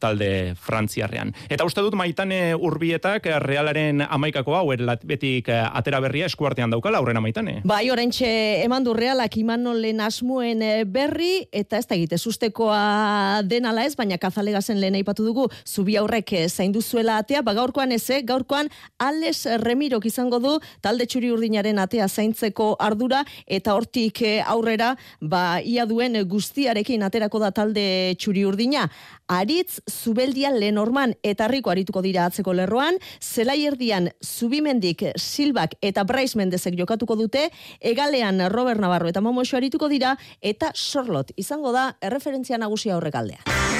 talde frantziarrean. Eta uste dut maitane urbietak realaren amaikakoa, hau betik atera berria eskuartean daukala, aurrena maitane. Bai, orentxe eman du realak imanolen asmuen berri, eta ez da egite, sustekoa denala ez, baina kazalegazen lehen aipatu dugu, zubi aurrek zaindu zuela atea, ba gaurkoan ez, gaurkoan Ales Remirok izango du talde txuri urdinaren atea zaintzeko ardura eta hortik eh, aurrera ba ia duen guztiarekin aterako da talde txuri urdina. Aritz Zubeldia Lenorman eta Riko arituko dira atzeko lerroan, zelai erdian Zubimendik, Silbak eta Bryce Mendezek jokatuko dute, egalean Robert Navarro eta Momo arituko dira. Eta Sorlot izango da erreferentzia nagusia horrekaldean.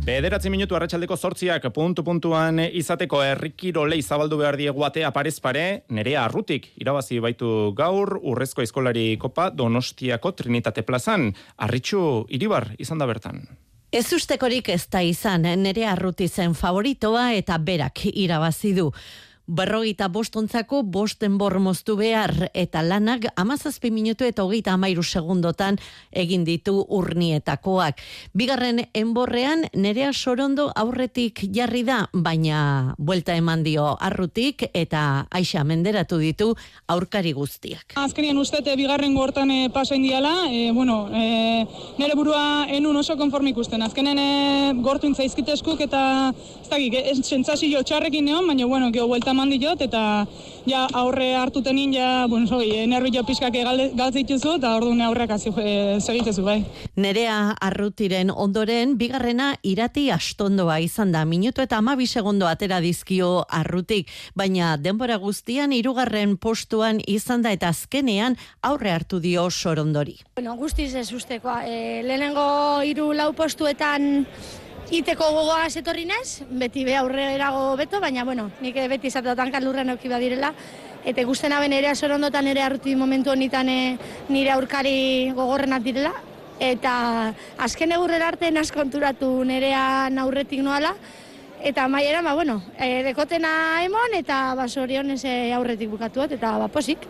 Bederatzi minutu arratsaldeko sortziak puntu-puntuan izateko errikiro lei zabaldu behar diegu atea parezpare, nerea arrutik irabazi baitu gaur urrezko eskolari kopa donostiako trinitate plazan. Arritxu iribar izan da bertan. Ez ustekorik ez da izan, nerea arruti zen favoritoa eta berak irabazi du berrogeita bostontzako bosten bormoztu behar eta lanak amazazpi minutu eta hogeita amairu segundotan egin ditu urnietakoak. Bigarren enborrean nerea sorondo aurretik jarri da, baina buelta eman dio arrutik eta aixa menderatu ditu aurkari guztiak. Azkenien ustete bigarren gortan e, pasain diala, e, bueno, e, nere burua enun oso konformik usten. Azkenen e, gortu intzaizkiteskuk eta ez dakik, ez txarrekin neon, baina bueno, geho buelta eman diot, eta ja aurre hartuten ja, bueno, soi, nervio pixkak galtzituzu, eta orduan aurreak e, segitezu, bai. Nerea arrutiren ondoren, bigarrena irati astondoa izan da, minutu eta amabi segundo atera dizkio arrutik, baina denbora guztian irugarren postuan izan da eta azkenean aurre hartu dio sorondori. Bueno, guztiz ez ustekoa, e, lehenengo iru lau postuetan iteko gogoa zetorri nez, beti be aurre erago beto, baina bueno, nik beti izateotan kalurren auki badirela, eta guztena aben ere asorondotan ere arruti momentu honetan eh, nire aurkari gogorrenak direla, eta azken egurren arte naskonturatu nerea aurretik noala, eta maiera, ba, bueno, e, dekotena emon, eta basorion ez aurretik bukatuat, eta baposik.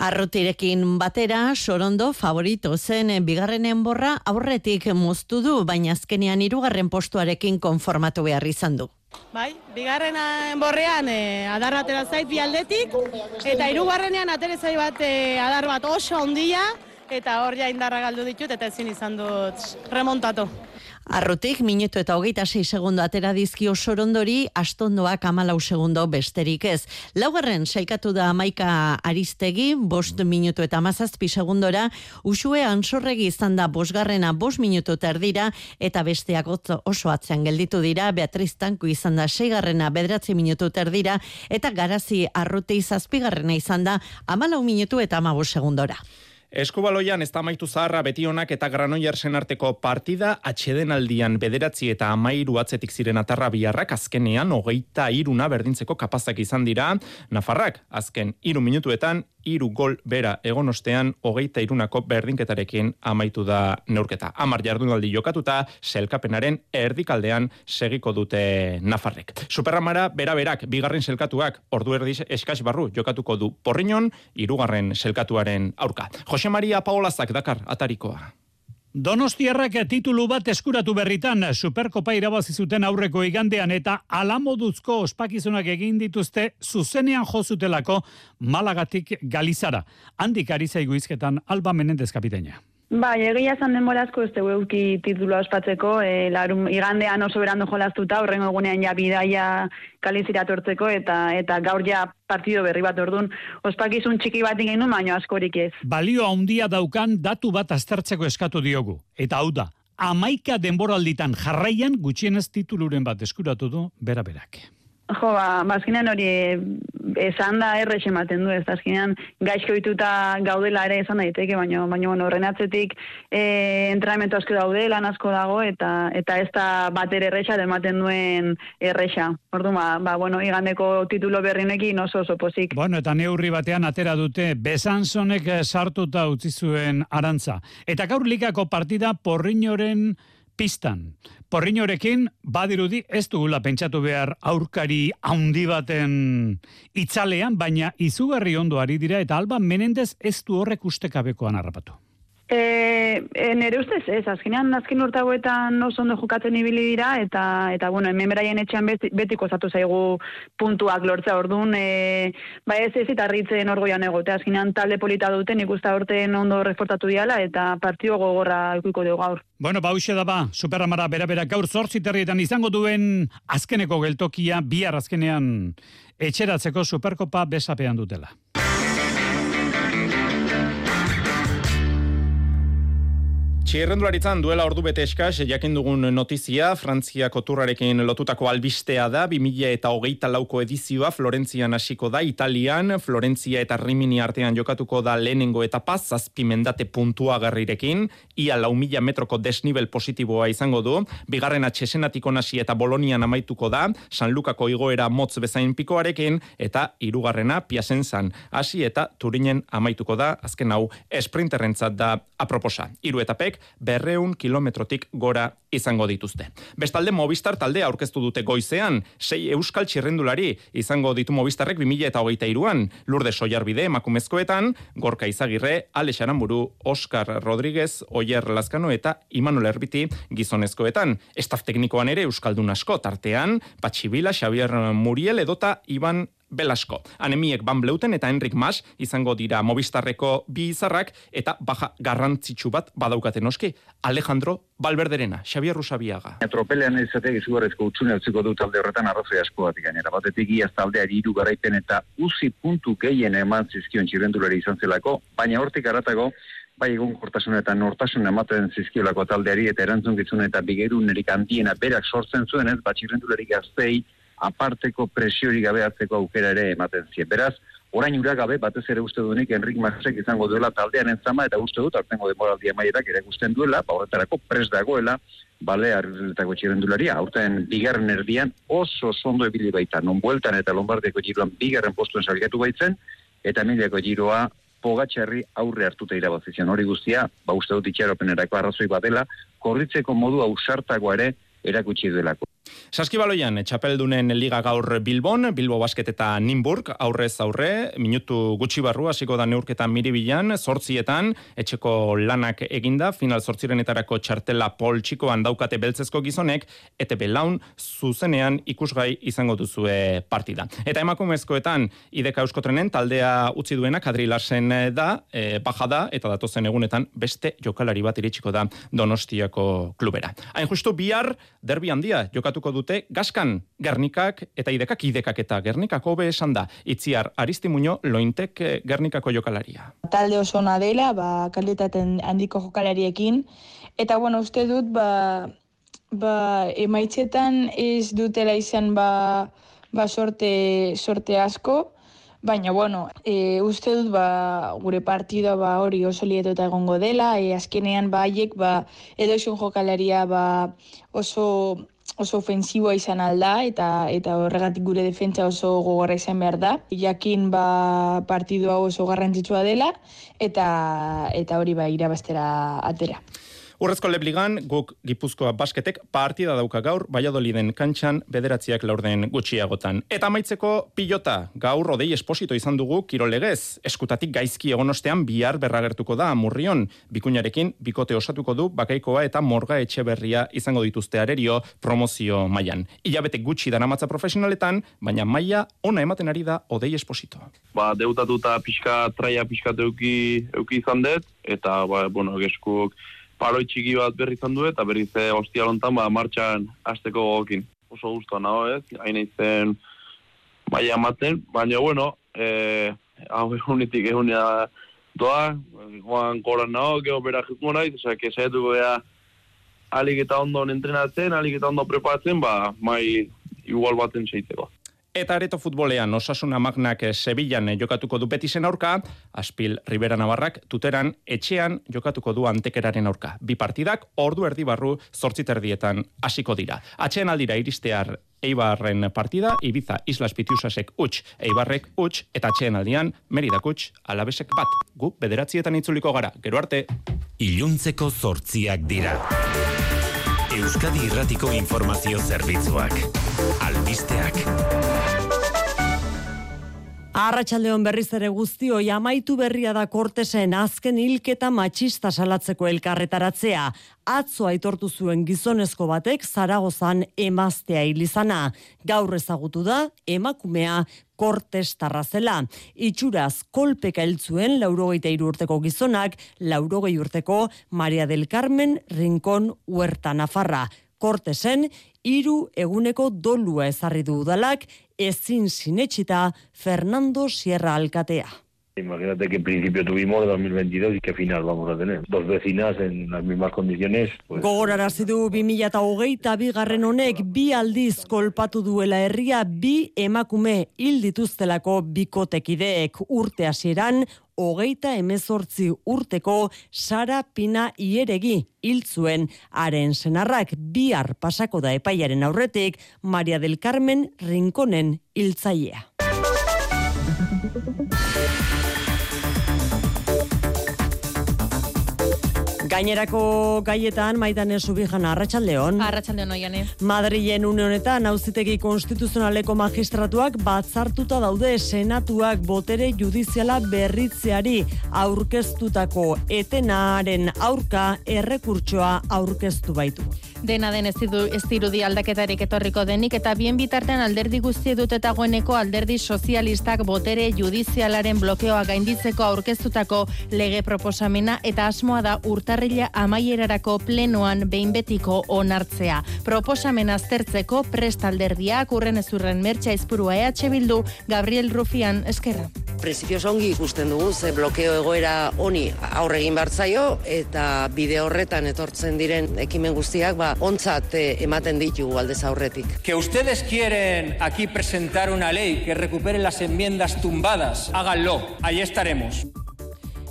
Arrutirekin batera, Sorondo favorito zen bigarren enborra aurretik moztu du, baina azkenean hirugarren postuarekin konformatu behar izan du. Bai, bigarren enborrean e, adar batera zait bi aldetik, eta hirugarrenean aterezai bat e, adar bat oso ondia, eta hor ja indarra galdu ditut, eta ezin izan dut remontatu. Arrotik, minutu eta hogeita 6 segundo atera dizkio sorondori, astondoak amalau segundo besterik ez. Laugarren, sailkatu da amaika aristegi, bost minutu eta mazazpi segundora, usue ansorregi izan da bosgarrena bost minutu terdira, eta besteak oso atzean gelditu dira, Beatriz Tanku izan da seigarrena bedratzi minutu terdira, eta garazi arrote izazpigarrena izan da amalau minutu eta amabos segundora. Eskubaloian ez tamaitu zaharra beti honak eta granoiersen arteko partida atxeden aldian bederatzi eta amairu atzetik ziren atarra biharrak azkenean hogeita iruna berdintzeko kapazak izan dira. Nafarrak azken iru minutuetan iru gol bera egon ostean hogeita irunako berdinketarekin amaitu da neurketa. Amar jardunaldi jokatuta selkapenaren erdikaldean segiko dute Nafarrek. Superramara bera berak bigarren selkatuak ordu erdi eskas barru jokatuko du porriñon irugarren selkatuaren aurka. Jose Maria Paolazak dakar atarikoa. Donostiarrak titulu bat eskuratu berritan Superkopa irabazi zuten aurreko igandean eta alamoduzko ospakizunak egin dituzte zuzenean jozutelako Malagatik Galizara. Handik ari zaigu izketan Alba Menendez kapiteina. Bai, egia esan denborazko ez euki titulua ospatzeko, e, larum, igandean oso berando jolaztuta, horrengo egunean ja bidaia kalizira tortzeko, eta eta gaur ja partido berri bat ordun ospakizun txiki bat ingen baino askorik ez. Balio handia daukan datu bat aztertzeko eskatu diogu, eta hau da, amaika denboralditan jarraian gutxienez tituluren bat eskuratu du, bera berak. Jo, ba, bazkinean hori esan da errex ematen du, ez da azkenean gaizko dituta gaudela ere esan daiteke, baina baina bueno, horren atzetik e, entrenamentu asko daude, lan asko dago, eta eta ez da bat ere errexa ematen duen errexa. Ordu, ba, ba, bueno, igandeko titulo berrinekin oso oso pozik. Bueno, eta neurri batean atera dute, besanzonek sartuta utzi zuen arantza. Eta gaur likako partida porriñoren pistan. Porriñorekin badirudi ez dugula pentsatu behar aurkari haundi baten itzalean, baina izugarri ondo ari dira eta Alba Menendez ez du horrek ustekabekoan harrapatu. E, e, nere ustez, ez, azkenean azken urtagoetan oso ondo jokatzen ibili dira, eta, eta bueno, hemen beraien etxean beti, betiko zatu zaigu puntuak lortza orduan, e, ba ez ez eta ritzen orgoian egote, azkenean talde polita duten ikusta orten ondo refortatu diala, eta partio gogorra ikuiko dugu gaur. Bueno, ba, da ba, superamara bera-bera gaur zortziterrietan izango duen azkeneko geltokia, bihar azkenean etxeratzeko superkopa besapean dutela. Txirrendularitzan duela ordu bete eskaz, jakin dugun notizia, Frantziako turrarekin lotutako albistea da, 2000 eta hogeita lauko edizioa Florentzian hasiko da, Italian, Florentzia eta Rimini artean jokatuko da lehenengo etapa, zazpimendate puntua garrirekin, ia lau mila metroko desnivel positiboa izango du, bigarren atxesenatiko nasi eta Bolonian amaituko da, San Lukako igoera motz bezain pikoarekin, eta irugarrena piasenzan hasi eta Turinen amaituko da, azken hau, esprinterrentzat da aproposa. Iru etapek, berreun kilometrotik gora izango dituzte. Bestalde Movistar taldea aurkeztu dute goizean, sei euskal txirrendulari izango ditu Movistarrek 2000 eta hogeita iruan, lurde soiarbide emakumezkoetan, gorka izagirre, Alex Aramburu, Oscar Rodríguez, Oyer Lazkano eta Imanol Erbiti gizonezkoetan. Estaf teknikoan ere euskaldun asko tartean, Patxibila, Xavier Muriel edota Iban Belasko. Anemiek Van Bleuten eta Enrik Mas izango dira Movistarreko bi izarrak eta baja garrantzitsu bat badaukaten oski. Alejandro Balberderena, Xavier Rusabiaga. Tropelean izateak izugarrezko utxune utziko du talde horretan arrazoi asko bat gainera. Batetik iaz taldeari iru garaipen eta uzi puntu gehien eman zizkion txirrendulari izan zelako, baina hortik aratago bai egun kortasun eta nortasun ematen zizkiolako taldeari eta erantzun eta bigeru nerik handiena berak sortzen zuen ez, batxirrendulari gaztei aparteko presiori gabe hartzeko aukera ere ematen zien. Beraz, orain ura gabe, batez ere uste duenik Enrik Masek izango duela taldean entzama, eta uste dut, artengo demoraldi amaierak ere gusten duela, ba, horretarako pres dagoela, bale, arretako txirendularia, aurten bigarren erdian oso sondo ebili baita, non bueltan eta lombardeko giroan bigarren postuen salgatu baitzen, eta mileko giroa pogatxarri aurre hartuta irabazizian hori guztia, ba uste dut itxaropenerako arrazoi badela, korritzeko modu ausartago ere erakutsi duelako. Saskibaloian, txapeldunen liga gaur Bilbon, Bilbo Basket eta Nimburg, aurrez aurre, minutu gutxi barru, hasiko da neurketan miribilan, sortzietan, etxeko lanak eginda, final sortzirenetarako txartela pol txikoan daukate beltzezko gizonek, eta belaun zuzenean ikusgai izango duzue partida. Eta emakumezkoetan, ideka euskotrenen taldea utzi duena, kadrilasen da, e, baja da, eta datozen egunetan beste jokalari bat iritsiko da Donostiako klubera. Hain justu bihar, derbi handia, jokatuko dute, gaskan, gernikak eta idekak idekak eta gernikako be esan da, itziar Aristimuño lointek eh, gernikako jokalaria. Talde oso ona dela, ba, kalitaten handiko jokalariekin, eta bueno, uste dut, ba, ba, emaitzetan ez dutela izan ba, ba sorte, sorte asko, Baina, bueno, e, uste dut ba, gure partida ba, hori oso lietuta egongo dela, e, azkenean ba, haiek ba, edo jokalaria ba, oso oso ofensiboa izan alda eta eta horregatik gure defentsa oso gogorra izan behar da. Jakin ba partidua oso garrantzitsua dela eta eta hori ba irabastera atera. Urrezko lebligan, guk Gipuzkoa basketek partida dauka gaur, Valladoliden kantxan bederatziak laurden gutxiagotan. Eta maitzeko pilota, gaur odei esposito izan dugu kirolegez, eskutatik gaizki egonostean bihar berragertuko da murrion, bikuñarekin bikote osatuko du bakaikoa eta morga etxe berria izango dituzte arerio promozio mailan. Ilabete gutxi danamatza profesionaletan, baina maila ona ematen ari da odei esposito. Ba, deutatuta pixka, traia pixka euki, euki izan dut, eta, ba, bueno, geskuk, paroi txiki bat berri izan du eta berri ze hostia lontan ba martxan hasteko gokin. Oso gustu nago, ez? Hain izen bai amaten, baina bueno, eh hau unitik egunia doa, joan koran nago, geho bera jitmo nahi, osea, que saiatuko gea alik eta ondo entrenatzen, alik eta ondo prepatzen, ba, mai igual baten seiteko. Eta areto futbolean osasuna magnak Sevillan jokatuko du betisen aurka, Aspil Rivera Navarrak tuteran etxean jokatuko du antekeraren aurka. Bi partidak ordu erdi barru zortziterdietan hasiko dira. Atxean aldira iristear Eibarren partida, Ibiza Islas Pitiusasek utx, Eibarrek utx, eta atxean aldian Meridak utx, alabesek bat. Gu bederatzietan itzuliko gara, gero arte. Iluntzeko zortziak dira. Euskadi Irratiko Informazio Zerbitzuak. Albisteak. Arratxaldeon berriz ere guztio amaitu berria da kortesen azken hilketa matxista salatzeko elkarretaratzea. Atzo aitortu zuen gizonezko batek zaragozan emaztea hilizana. Gaur ezagutu da emakumea kortes tarrazela. Itxuraz kolpeka hiltzuen laurogeita urteko gizonak, laurogei urteko Maria del Carmen Rincón Huerta Nafarra. Kortesen, hiru eguneko dolua ezarri du udalak ezin sinetxita Fernando Sierra Alkatea. Imagínate que principio tuvimos 2022 y qué final vamos a tener. Dos vecinas en las mismas condiciones. Pues... Gogorarazi du 2008 bigarren honek bi aldiz kolpatu duela herria bi emakume hil bikotekideek urte hasieran hogeita emezortzi urteko Sara Pina ieregi hiltzuen haren senarrak bihar pasako da epaiaren aurretik Maria del Carmen Rinkonen hiltzailea. Gainerako gaietan maitan esubijan arratsaldeon. Arratsaldeon oiane. Madrilen une honetan auzitegi konstituzionaleko magistratuak batzartuta daude senatuak botere judiziala berritzeari aurkeztutako etenaren aurka errekurtsoa aurkeztu baitu. Dena den ez, diru, ez dirudi aldaketarik etorriko denik eta bien bitartean alderdi guzti dut eta goeneko alderdi sozialistak botere judizialaren blokeoa gainditzeko aurkeztutako lege proposamena eta asmoa da urtarrila amaierarako plenoan behin betiko onartzea. Proposamen aztertzeko prest alderdiak urren ezurren mertxa izpurua EH Bildu Gabriel Rufian eskerra. Prinsipioz ongi ikusten dugu ze blokeo egoera honi aurregin bartzaio eta bide horretan etortzen diren ekimen guztiak ba ontzat eh, ematen ditu aldez aurretik. Que ustedes quieren aquí presentar una ley que recupere las enmiendas tumbadas, háganlo, ahí estaremos.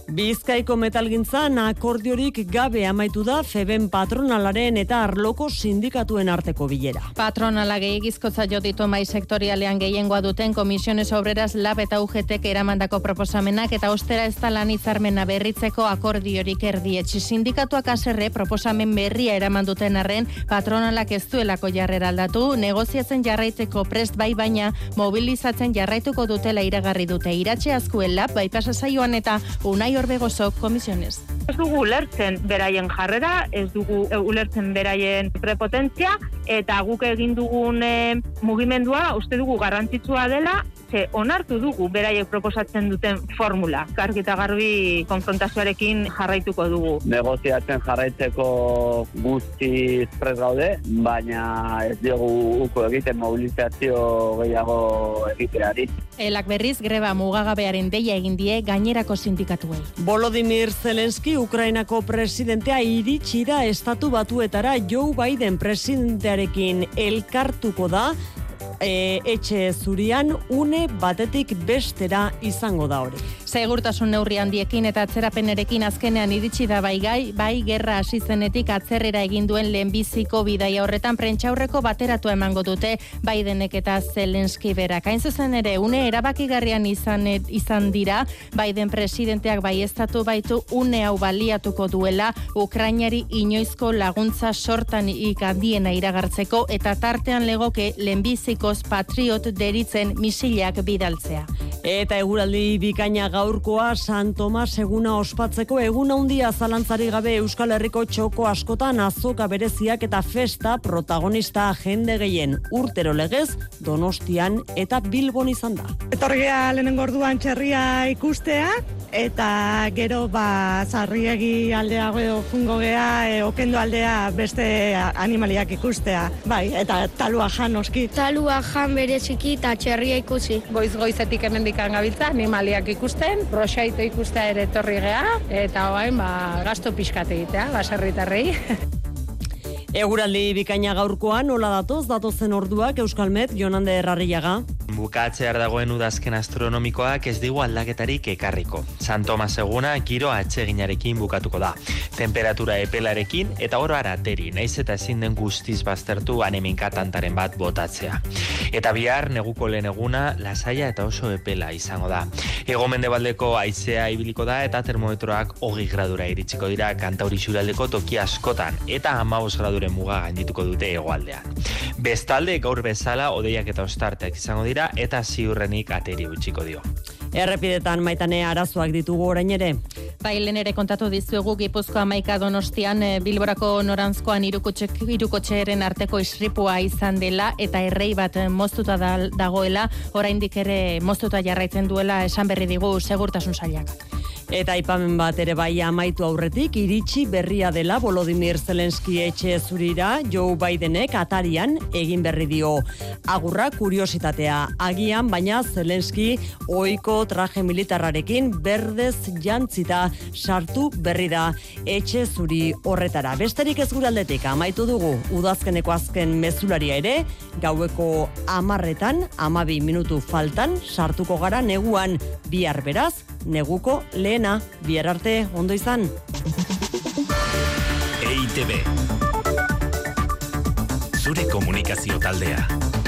Bizkaiko metalgintzan akordiorik gabe amaitu da Feben patronalaren eta arloko sindikatuen arteko bilera. Patronala gehiagizko zailo ditu mai sektorialean gehiengoa duten komisiones obreras lab eta UGTek eramandako proposamenak eta ostera ez da lan hitzarmena berritzeko akordiorik erdietxi sindikatuak aserre proposamen berria eraman duten arren patronalak ez duelako jarrera aldatu, negoziatzen jarraitzeko prest bai baina mobilizatzen jarraituko dutela iragarri dute iratxe azkuen lab bai saioan eta unai orbegosok komisiones. Ez dugu ulertzen beraien jarrera, ez dugu e, ulertzen beraien prepotentzia, eta guk egin dugun e, mugimendua uste dugu garrantzitsua dela, ze onartu dugu beraiek proposatzen duten formula. Kargi eta garbi konfrontazioarekin jarraituko dugu. Negoziatzen jarraitzeko guzti prez gaude, baina ez diogu uko egiten mobilizazio gehiago egiteari. Elak berriz greba mugagabearen deia egin die gainerako sindikatuei. Volodymyr Zelenski Ukrainako presidentea iritsi da estatu batuetara Joe Biden presidentearekin elkartuko da e, etxe zurian une batetik bestera izango da hori. Segurtasun neurri handiekin eta atzerapenerekin azkenean iritsi da bai gai, bai gerra hasi zenetik atzerrera egin duen lehenbiziko bidaia horretan prentxaurreko bateratu emango dute Bidenek eta Zelenski berak. Hain zuzen ere, une erabakigarrian izan, izan dira, Biden presidenteak bai estatu baitu une hau baliatuko duela Ukrainari inoizko laguntza sortan ikandiena iragartzeko eta tartean legoke lehenbiziko patriot deritzen misilak bidaltzea. Eta eguraldi bikaina gaurkoa San Tomas eguna ospatzeko egun handia zalantzari gabe Euskal Herriko txoko askotan azoka bereziak eta festa protagonista jende gehien urtero legez Donostian eta Bilbon izan da. Etorgea lehenengo orduan txerria ikustea eta gero ba zarriegi aldea edo jungo gea e, okendo aldea beste animaliak ikustea bai eta talua jan oski talua jan bereziki eta txerria ikusi. Goiz goizetik hemendikan gabiltza animaliak ikusten prosaito ikustea ere etorri gea eta orain ba gasto pixkat egitea baserritarrei [LAUGHS] Eguraldi bikaina gaurkoan, nola datoz, datozen orduak, Euskalmet, Jonande Errarriaga bukatzear dagoen udazken astronomikoak ez digu aldaketarik ekarriko. San Tomas eguna giro atseginarekin bukatuko da. Temperatura epelarekin eta oro arateri, naiz eta ezin den guztiz baztertu aneminka tantaren bat botatzea. Eta bihar neguko lehen eguna lasaia eta oso epela izango da. Ego mendebaldeko aizea ibiliko da eta termometroak hogi gradura iritsiko dira kantauri xuraldeko toki askotan eta amabos graduren muga gaindituko dute egoaldean. Bestalde gaur bezala odeiak eta ostarteak izango dira eta ziurrenik ateri utxiko dio. Errepidetan maitane arazoak ditugu orain ere. Bailen ere kontatu dizuegu Gipuzkoa maika donostian eh, Bilborako norantzkoan irukotxearen arteko isripua izan dela eta errei bat moztuta dagoela oraindik ere moztuta jarraitzen duela esan berri digu segurtasun sailak. Eta aipamen bat ere bai amaitu aurretik, iritsi berria dela Volodymyr Zelenski etxe zurira, Joe Bidenek atarian egin berri dio. Agurra kuriositatea, agian baina Zelenski oiko traje militarrarekin berdez jantzita sartu berri da etxe zuri horretara. Besterik ez guraldetik amaitu dugu udazkeneko azken mezularia ere, gaueko amarretan, amabi minutu faltan, sartuko gara neguan bihar beraz, neguko lehena, bihar arte, ondo izan. EITB Zure komunikazio taldea.